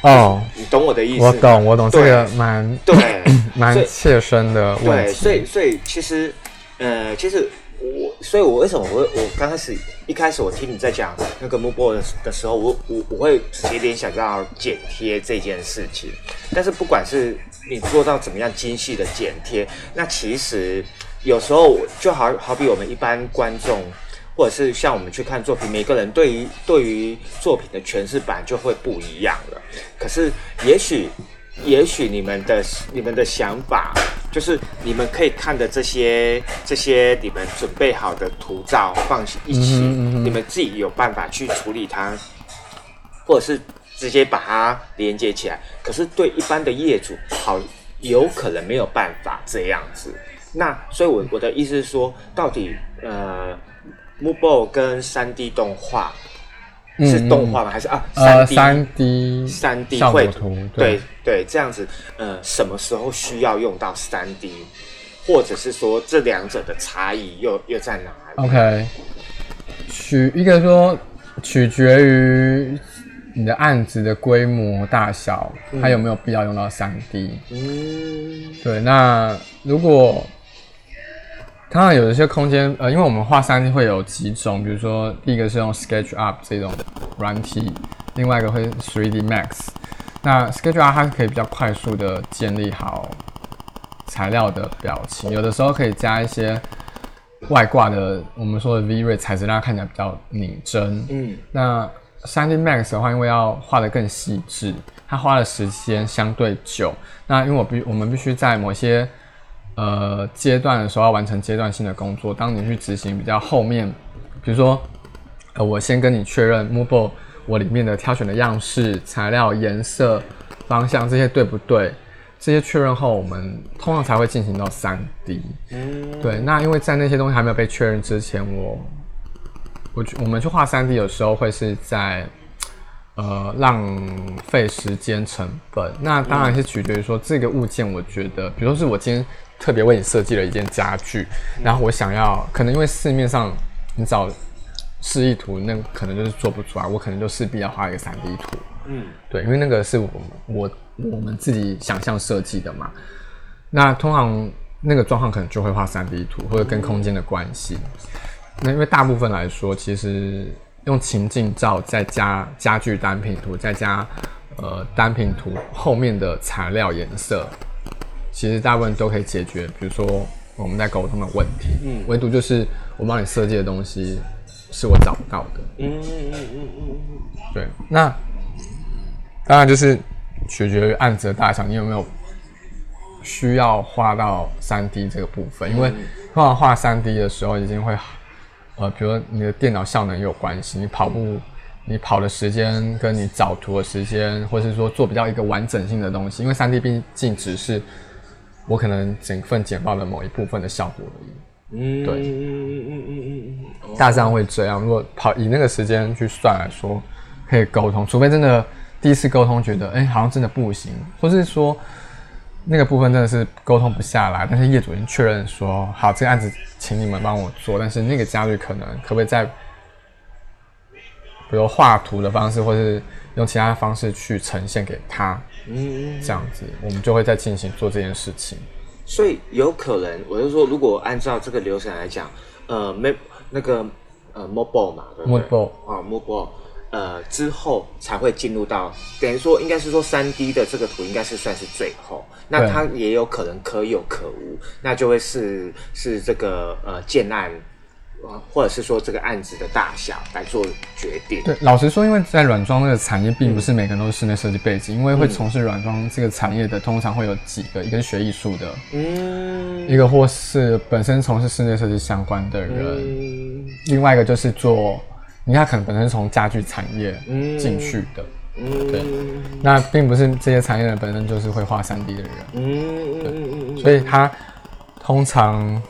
哦，你懂我的意思？我懂，我懂，这个蛮对，[laughs] 蛮切身的问题。对，所以，所以其实，呃，其实我，所以我为什么我我刚开始一开始我听你在讲那个 Mobile 的时候，我我我会直接联想到剪贴这件事情。但是不管是你做到怎么样精细的剪贴，那其实有时候就好好比我们一般观众。或者是像我们去看作品，每个人对于对于作品的诠释版就会不一样了。可是，也许，也许你们的你们的想法，就是你们可以看的这些这些你们准备好的图照放一起，你们自己有办法去处理它，或者是直接把它连接起来。可是对一般的业主，好有可能没有办法这样子。那所以，我我的意思是说，到底呃。Mobile 跟三 D 动画是动画吗？还是啊？三 D 三 D 三 D 绘图，对对，这样子。呃，什么时候需要用到三 D，或者是说这两者的差异又又在哪里？OK，取一个说取决于你的案子的规模大小，它有没有必要用到三 D。嗯，对。那如果当然有一些空间，呃，因为我们画三 D 会有几种，比如说第一个是用 SketchUp 这种软体，另外一个会 3D Max。那 SketchUp 它可以比较快速的建立好材料的表情，有的时候可以加一些外挂的，我们说的 V-Ray 材质，让它看起来比较拟真。嗯。那 3D Max 的话，因为要画的更细致，它花的时间相对久。那因为我必我们必须在某些呃，阶段的时候要完成阶段性的工作。当你去执行比较后面，比如说，呃，我先跟你确认 Mobile 我里面的挑选的样式、材料、颜色、方向这些对不对？这些确认后，我们通常才会进行到三 D。嗯，对。那因为在那些东西还没有被确认之前，我我我们去画三 D 有时候会是在呃浪费时间成本。那当然是取决于说这个物件，我觉得，比如说是我今天。特别为你设计了一件家具，然后我想要，可能因为市面上你找示意图，那可能就是做不出来，我可能就势必要画一个三 D 图。嗯，对，因为那个是我我我们自己想象设计的嘛。那通常那个状况可能就会画三 D 图，或者跟空间的关系。那因为大部分来说，其实用情境照再加家具单品图，再加呃单品图后面的材料颜色。其实大部分都可以解决，比如说我们在沟通的问题，嗯，唯独就是我帮你设计的东西是我找不到的，嗯嗯嗯嗯嗯，对，那当然就是取决于案子的大小，你有没有需要画到三 D 这个部分？因为通常画三 D 的时候，已经会呃，比如说你的电脑效能有关系，你跑步你跑的时间跟你找图的时间，或是说做比较一个完整性的东西，因为三 D 毕竟只是。我可能整份简报的某一部分的效果而已。嗯，对，嗯嗯嗯嗯嗯大致上会这样。如果跑以那个时间去算来说，可以沟通，除非真的第一次沟通觉得，哎，好像真的不行，或是说那个部分真的是沟通不下来，但是业主已经确认说，好，这个案子请你们帮我做，但是那个家具可能可不可以在，比如画图的方式，或是用其他方式去呈现给他。嗯，这样子，我们就会再进行做这件事情。所以有可能，我就说，如果按照这个流程来讲，呃，没那个呃，mobile 嘛，mobile 啊，mobile，呃，之后才会进入到，等于说应该是说三 D 的这个图应该是算是最后，那它也有可能可有可无，那就会是是这个呃建案或者是说这个案子的大小来做决定。对，老实说，因为在软装那个产业，并不是每个人都是室内设计背景，因为会从事软装这个产业的，通常会有几个，一个是学艺术的，嗯，一个或是本身从事室内设计相关的人，另外一个就是做，你看可能本身从家具产业进去的，嗯，对，那并不是这些产业的本身就是会画三 D 的人，嗯嗯所以他通常。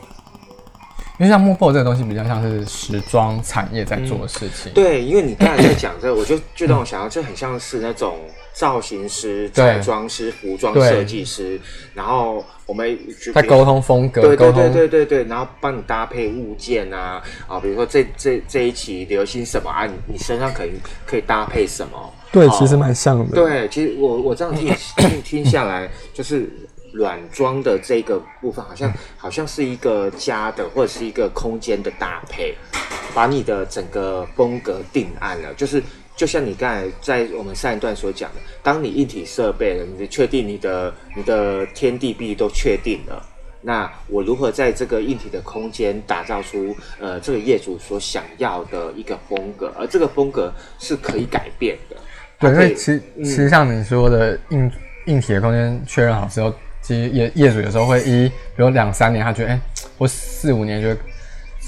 因为像木布这个东西比较像是时装产业在做的事情。对，因为你刚才在讲这个，我就就让我想到，这很像是那种造型师、彩妆师、服装设计师，然后我们在沟通风格，对对对对对对，然后帮你搭配物件啊啊，比如说这这这一期流行什么啊，你你身上可以可以搭配什么？对，其实蛮像的。对，其实我我这样听 [clears throat] 听听下来，就是。软装的这个部分，好像好像是一个家的或者是一个空间的搭配，把你的整个风格定案了。就是就像你刚才在我们上一段所讲的，当你一体设备了，你确定你的你的天地壁都确定了，那我如何在这个硬体的空间打造出呃这个业主所想要的一个风格，而这个风格是可以改变的。对，因为其其实像你说的硬硬体的空间确认好之后。其实业业主有时候会一，比如两三年，他觉得哎，我四五年，觉得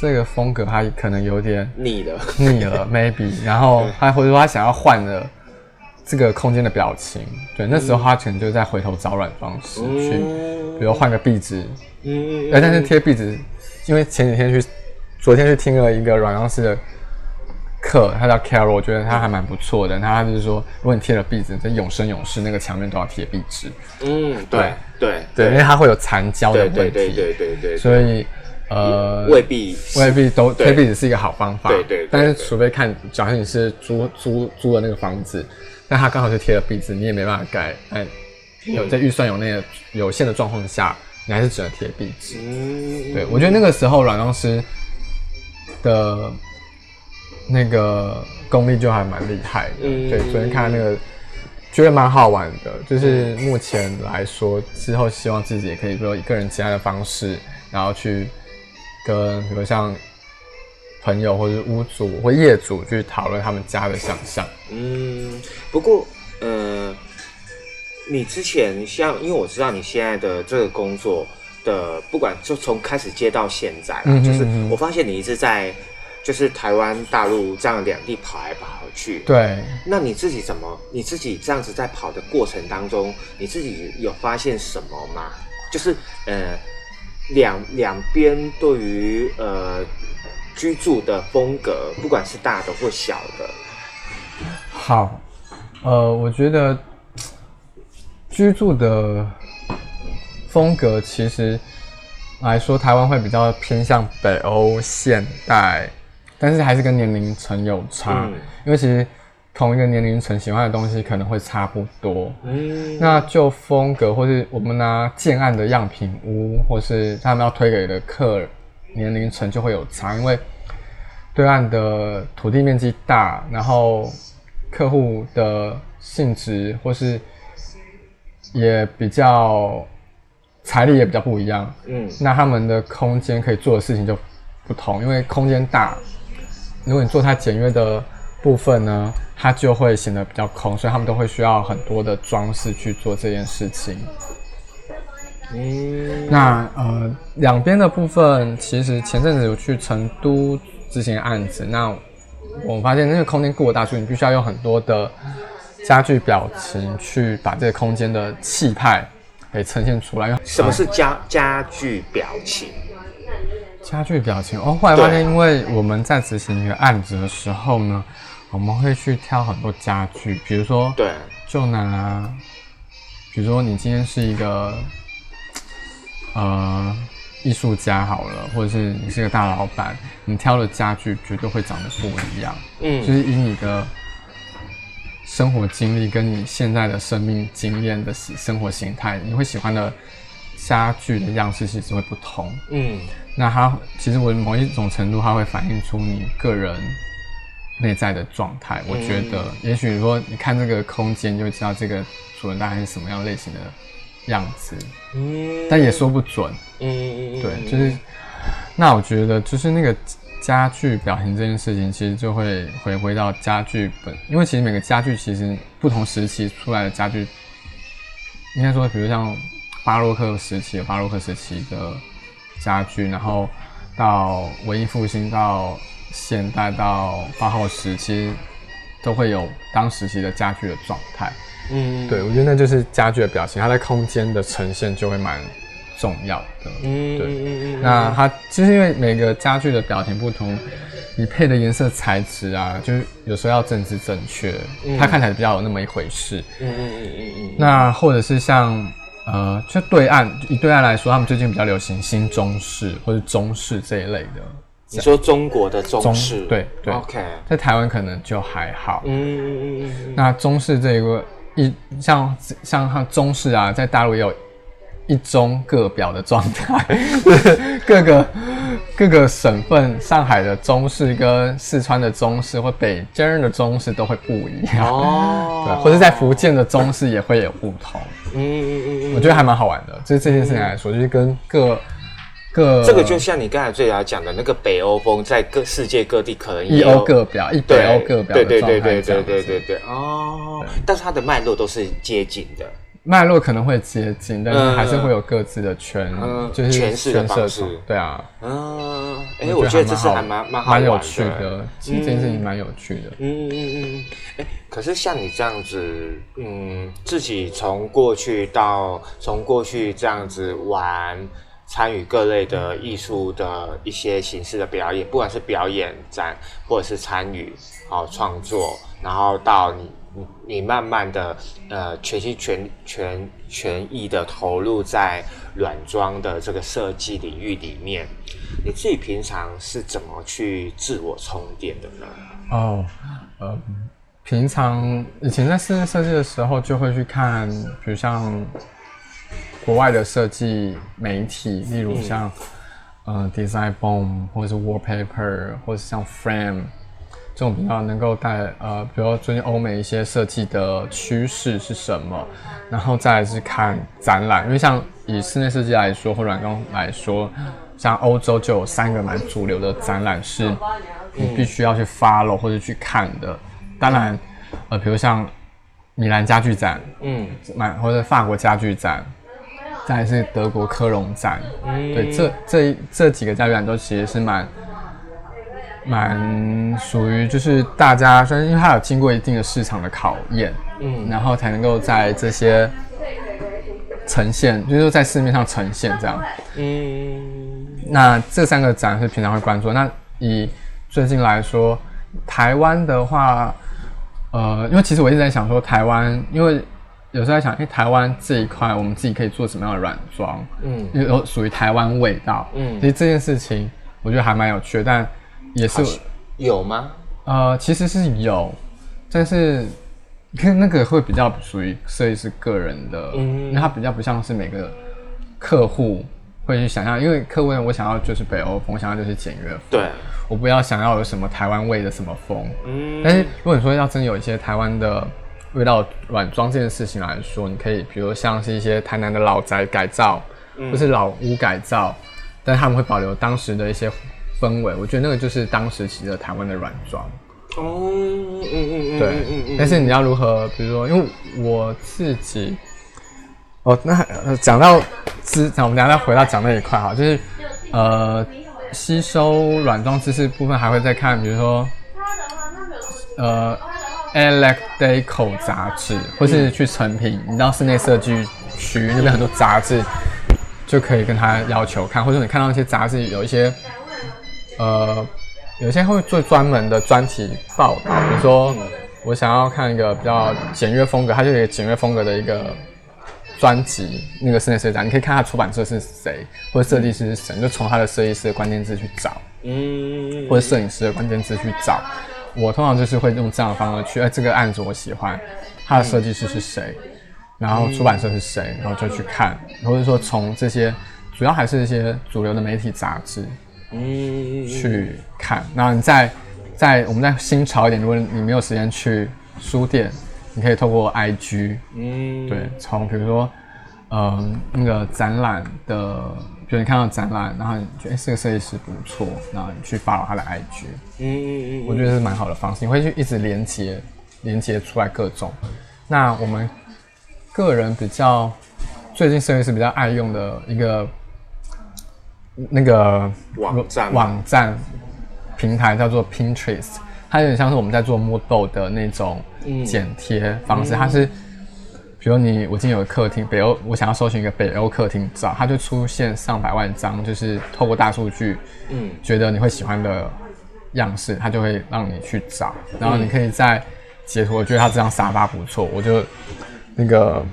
这个风格他可能有点腻了，腻了，[laughs] maybe，然后他或者说他想要换了这个空间的表情，对，那时候他可能就在回头找软装师去，比如换个壁纸，嗯，哎，但是贴壁纸，因为前几天去，昨天去听了一个软装师的。课，他叫 Carol，我觉得他还蛮不错的。他就是说，如果你贴了壁纸，这永生永世那个墙面都要贴壁纸。嗯，对对对，因为它会有残胶的问题。对对对对对。所以呃，未必未必都贴壁纸是一个好方法。对对。但是除非看，假设你是租租租的那个房子，那他刚好就贴了壁纸，你也没办法改。哎，有在预算有那个有限的状况下，你还是只能贴壁纸。嗯。对，我觉得那个时候软装师的。那个功力就还蛮厉害的，对，昨天看那个觉得蛮好玩的，就是目前来说，之后希望自己也可以，比如以个人其他的方式，然后去跟比如像朋友或者屋主或业主去讨论他们家的想象。嗯，不过呃，你之前像，因为我知道你现在的这个工作的，不管就从开始接到现在，就是我发现你一直在。就是台湾、大陆这样两地跑来跑去。对。那你自己怎么？你自己这样子在跑的过程当中，你自己有发现什么吗？就是呃，两两边对于呃居住的风格，不管是大的或小的。好，呃，我觉得居住的风格其实来说，台湾会比较偏向北欧现代。但是还是跟年龄层有差，因为其实同一个年龄层喜欢的东西可能会差不多。嗯，那就风格，或是我们拿建案的样品屋，或是他们要推给的客年龄层就会有差，因为对岸的土地面积大，然后客户的性质或是也比较财力也比较不一样。嗯，那他们的空间可以做的事情就不同，因为空间大。如果你做它简约的部分呢，它就会显得比较空，所以他们都会需要很多的装饰去做这件事情。嗯，那呃，两边的部分，其实前阵子有去成都执行案子，那我发现那个空间过大，所以你必须要用很多的家具表情去把这个空间的气派给呈现出来。什么是家家具表情？家具表情。哦，后来发现，因为我们在执行一个案子的时候呢，我们会去挑很多家具，比如说，对，就拿，比如说你今天是一个，呃，艺术家好了，或者是你是个大老板，你挑的家具绝对会长得不一样，嗯，就是以你的生活经历跟你现在的生命经验的生活形态，你会喜欢的家具的样式其实会不同，嗯。那它其实我某一种程度，它会反映出你个人内在的状态。我觉得，也许说你看这个空间，就知道这个主人大概是什么样类型的样子。嗯，但也说不准。嗯嗯嗯。对，就是那我觉得，就是那个家具表情这件事情，其实就会回归到家具本，因为其实每个家具其实不同时期出来的家具，应该说，比如像巴洛克时期，巴洛克时期的家具，然后到文艺复兴，到现代，到八号时期，都会有当时期的家具的状态。嗯，对，我觉得那就是家具的表情，它在空间的呈现就会蛮。重要的，嗯，对，那它其实因为每个家具的表情不同，你配的颜色材质啊，就是有时候要政治正确，它看起来比较有那么一回事，嗯嗯嗯嗯嗯。那或者是像呃，就对岸以对岸来说，他们最近比较流行新中式或者中式这一类的。你说中国的中式，对对，OK，在台湾可能就还好，嗯嗯嗯嗯。那中式这一个一像像它中式啊，在大陆也有。一中各表的状态，[laughs] 各个各个省份，上海的中式跟四川的中式或北京的中式都会不一样。哦，[laughs] 对，或者在福建的中式也会有不同，嗯嗯嗯我觉得还蛮好玩的，就是这件事情来说，就是跟各各这个就像你刚才最早讲的那个北欧风，在各世界各地可能一欧各表，一北欧各表，对对对对对对对对哦，但是它的脉络都是接近的。脉络可能会接近，但是还是会有各自的圈，就是诠释的方式。对啊，嗯，哎，我觉得这是还蛮蛮蛮有趣的，其实这件事情蛮有趣的。嗯嗯嗯，哎，可是像你这样子，嗯，自己从过去到从过去这样子玩，参与各类的艺术的一些形式的表演，不管是表演展或者是参与好创作，然后到你。你你慢慢的，呃，全心全全全意的投入在软装的这个设计领域里面，你自己平常是怎么去自我充电的呢？哦，呃，平常以前在室内设计的时候，就会去看，比如像国外的设计媒体，例如像呃 Design Bomb，或者是 Wallpaper，或者像 Frame。这种比较能够带呃，比如最近欧美一些设计的趋势是什么，然后再是看展览，因为像以室内设计来说或软装来说，像欧洲就有三个蛮主流的展览是你必须要去 follow 或者去看的。当然，呃，比如像米兰家具展，嗯，蛮或者法国家具展，再是德国科隆展，对，这这这几个家具展都其实是蛮。蛮属于就是大家，虽然因为它有经过一定的市场的考验，嗯，然后才能够在这些呈现，就是在市面上呈现这样，嗯，那这三个展是平常会关注。那以最近来说，台湾的话，呃，因为其实我一直在想说，台湾，因为有时候在想，哎，台湾这一块我们自己可以做什么样的软装，嗯，有属于台湾味道，嗯，其实这件事情我觉得还蛮有趣的，但。也是有吗？呃，其实是有，但是看那个会比较属于设计师个人的，嗯，因为它比较不像是每个客户会去想象，因为客户我想要就是北欧风，想要就是简约风，对，我不要想要有什么台湾味的什么风，嗯，但是如果你说要真有一些台湾的味道软装这件事情来说，你可以比如像是一些台南的老宅改造，或是老屋改造，但他们会保留当时的一些。氛围，我觉得那个就是当时其实台湾的软装。哦，嗯嗯嗯，对。嗯但是你要如何，比如说，因为我自己，哦，那讲到知，我们等下再回到讲那一块哈，就是呃，吸收软装知识部分还会再看，比如说，呃，Electrical 杂志，或是去成品，你到室内设计区那边很多杂志，就可以跟他要求看，或者你看到一些杂志有一些。呃，有些会做专门的专题报道，比如说我想要看一个比较简约风格，它就有一个简约风格的一个专辑，那个室内设计展，你可以看它出版社是谁，或者设计师是谁，就从他的设计师的关键字去找，嗯，或者摄影师的关键字去找。我通常就是会用这样的方式去，哎，这个案子我喜欢，他的设计师是谁，然后出版社是谁，然后就去看，或者说从这些主要还是一些主流的媒体杂志。嗯，去看。那你在在我们在新潮一点，如果你没有时间去书店，你可以透过 IG，嗯，对，从比如说，嗯，那个展览的，比如你看到展览，然后你觉得这个设计师不错，然后你去 follow 他的 IG，嗯嗯嗯，我觉得是蛮好的方式，你会去一直连接连接出来各种。那我们个人比较最近设计师比较爱用的一个那个网站网站平台叫做 Pinterest，它有点像是我们在做 Moodle 的那种剪贴方式，它是。比如你，我今天有个客厅，北欧，我想要搜寻一个北欧客厅照，它就出现上百万张，就是透过大数据，嗯，觉得你会喜欢的样式，它就会让你去找，然后你可以在截图，我觉得它这张沙发不错，我就那个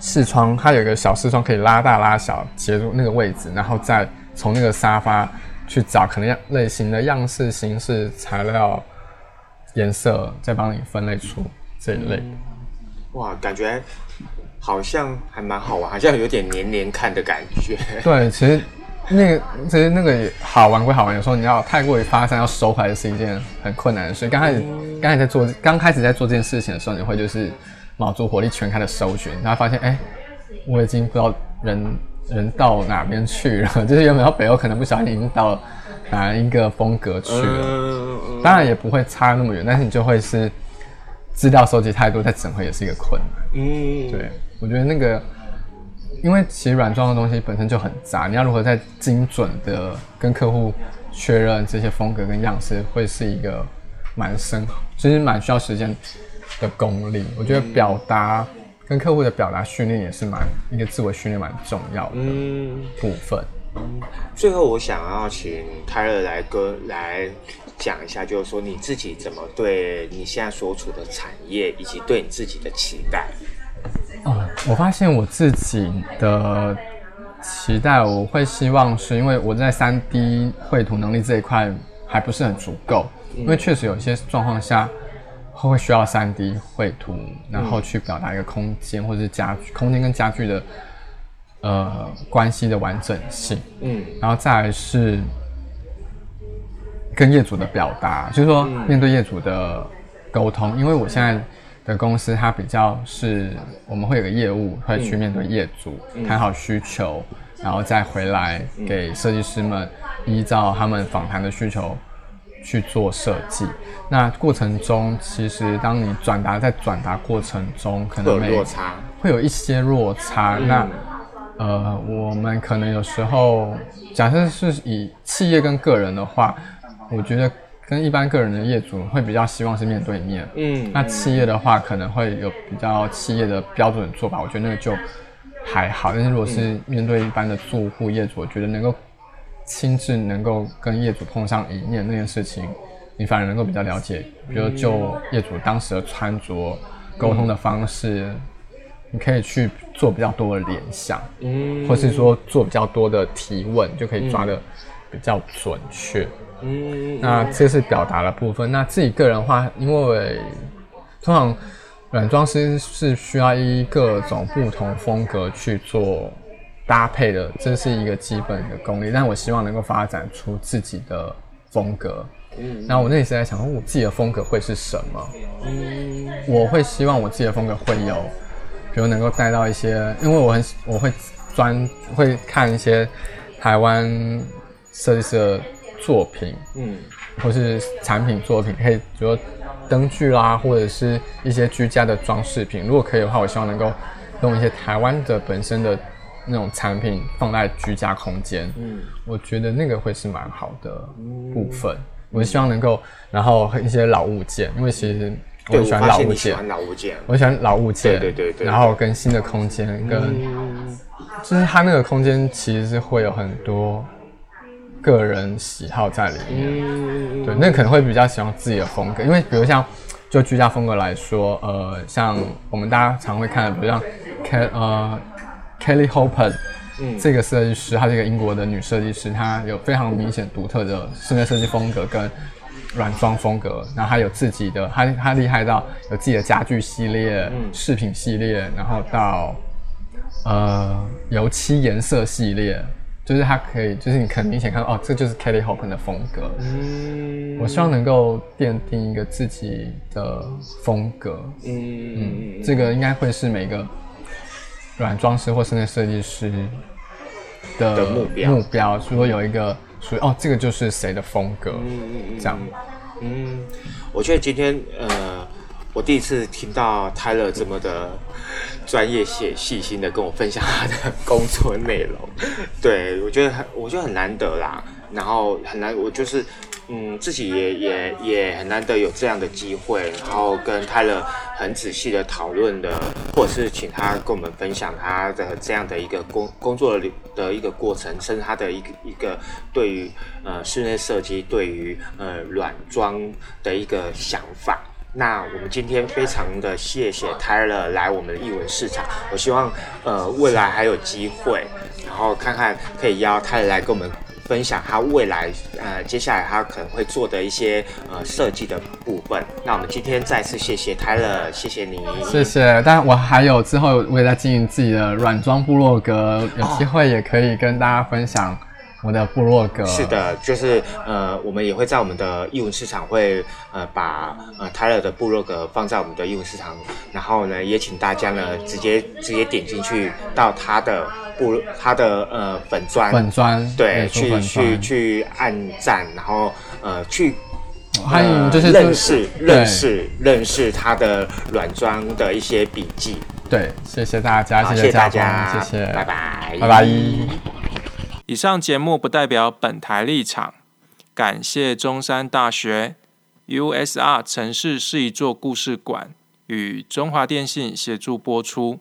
视窗，它有一个小视窗可以拉大拉小，截住那个位置，然后再从那个沙发去找可能样类型的样式、形式、材料、颜色，再帮你分类出这一类。哇，感觉好像还蛮好玩，好像有点年年看的感觉。[laughs] 对，其实那个其实那个好玩归好玩，有时候你要太过于发散，要收回来是一件很困难的事。刚开始刚才在做刚开始在做这件事情的时候，你会就是卯足火力全开的搜寻，然后发现哎，我已经不知道人人到哪边去了，就是原本到北欧可能不小心已经到哪一个风格去了。当然也不会差那么远，但是你就会是。资料收集太多，再整合也是一个困难。嗯，对，我觉得那个，因为其实软装的东西本身就很杂，你要如何在精准的跟客户确认这些风格跟样式，会是一个蛮深，其实蛮需要时间的功力。我觉得表达跟客户的表达训练也是蛮一个自我训练蛮重要的部分。最后，我想要请泰勒来跟来。讲一下，就是说你自己怎么对你现在所处的产业，以及对你自己的期待。哦，我发现我自己的期待，我会希望是因为我在三 D 绘图能力这一块还不是很足够，因为确实有些状况下会需要三 D 绘图，然后去表达一个空间或者是家具空间跟家具的呃关系的完整性。嗯，然后再来是。跟业主的表达，就是说面对业主的沟通，因为我现在的公司它比较是，我们会有个业务会去面对业主，谈好需求，然后再回来给设计师们依照他们访谈的需求去做设计。那过程中，其实当你转达在转达过程中，可能会有落差，会有一些落差。那呃，我们可能有时候假设是以企业跟个人的话。我觉得跟一般个人的业主会比较希望是面对面，嗯，那企业的话可能会有比较企业的标准做法，我觉得那个就还好。但是如果是面对一般的住户业主，我觉得能够亲自能够跟业主碰上一面那件事情，你反而能够比较了解，比如就业主当时的穿着、沟通的方式，你可以去做比较多的联想，嗯，或是说做比较多的提问，就可以抓的比较准确。嗯，那这是表达的部分。那自己个人的话，因为通常软装师是需要依各种不同风格去做搭配的，这是一个基本的功力。但我希望能够发展出自己的风格。嗯，然后我那时在想，我自己的风格会是什么？嗯，我会希望我自己的风格会有，比如能够带到一些，因为我很我会专会看一些台湾设计师的。作品，嗯，或是产品作品，可以比如灯具啦，或者是一些居家的装饰品。如果可以的话，我希望能够用一些台湾的本身的那种产品放在居家空间。嗯，我觉得那个会是蛮好的部分。我希望能够，然后一些老物件，因为其实我喜欢老物件，老物件，我喜欢老物件，对对对。然后跟新的空间，跟就是它那个空间其实是会有很多。个人喜好在里面，对，那可能会比较喜欢自己的风格，因为比如像就居家风格来说，呃，像我们大家常会看的，比如像 K 呃 Kelly Hoppen，嗯，这个设计师，她是一个英国的女设计师，她有非常明显独特的室内设计风格跟软装风格，然后她有自己的，她她厉害到有自己的家具系列、饰品系列，然后到呃油漆颜色系列。就是它可以，就是你很明显看到，哦，这就是 Kelly Hoppen 的风格。嗯，我希望能够奠定一个自己的风格。嗯嗯，这个应该会是每个软装师或室内设计师的目标目标，说有一个属于哦，这个就是谁的风格，嗯嗯嗯，这样。嗯，我觉得今天呃，我第一次听到泰勒这么的专业、写细心的跟我分享他的工作内容，对我觉得很，我觉得很难得啦。然后很难，我就是嗯，自己也也也很难得有这样的机会，然后跟泰勒很仔细的讨论的，或者是请他跟我们分享他的这样的一个工工作的一个过程，甚至他的一个一个对于呃室内设计，对于呃软装的一个想法。那我们今天非常的谢谢泰勒来我们的艺文市场，我希望呃未来还有机会，然后看看可以邀泰勒来跟我们。分享他未来呃接下来他可能会做的一些呃设计的部分。那我们今天再次谢谢泰勒，谢谢你，谢谢。但我还有之后我也在经营自己的软装部落格，有机会也可以跟大家分享我的部落格。是的，就是呃我们也会在我们的艺文市场会呃把呃泰勒的部落格放在我们的艺文市场，然后呢也请大家呢直接直接点进去到他的。部，他的呃粉砖，粉砖，对，去去去按赞，然后呃去欢迎就是认识认识认识他的软装的一些笔记。对，谢谢大家，谢谢大家，谢谢，拜拜，拜拜。以上节目不代表本台立场，感谢中山大学 USR 城市是一座故事馆与中华电信协助播出。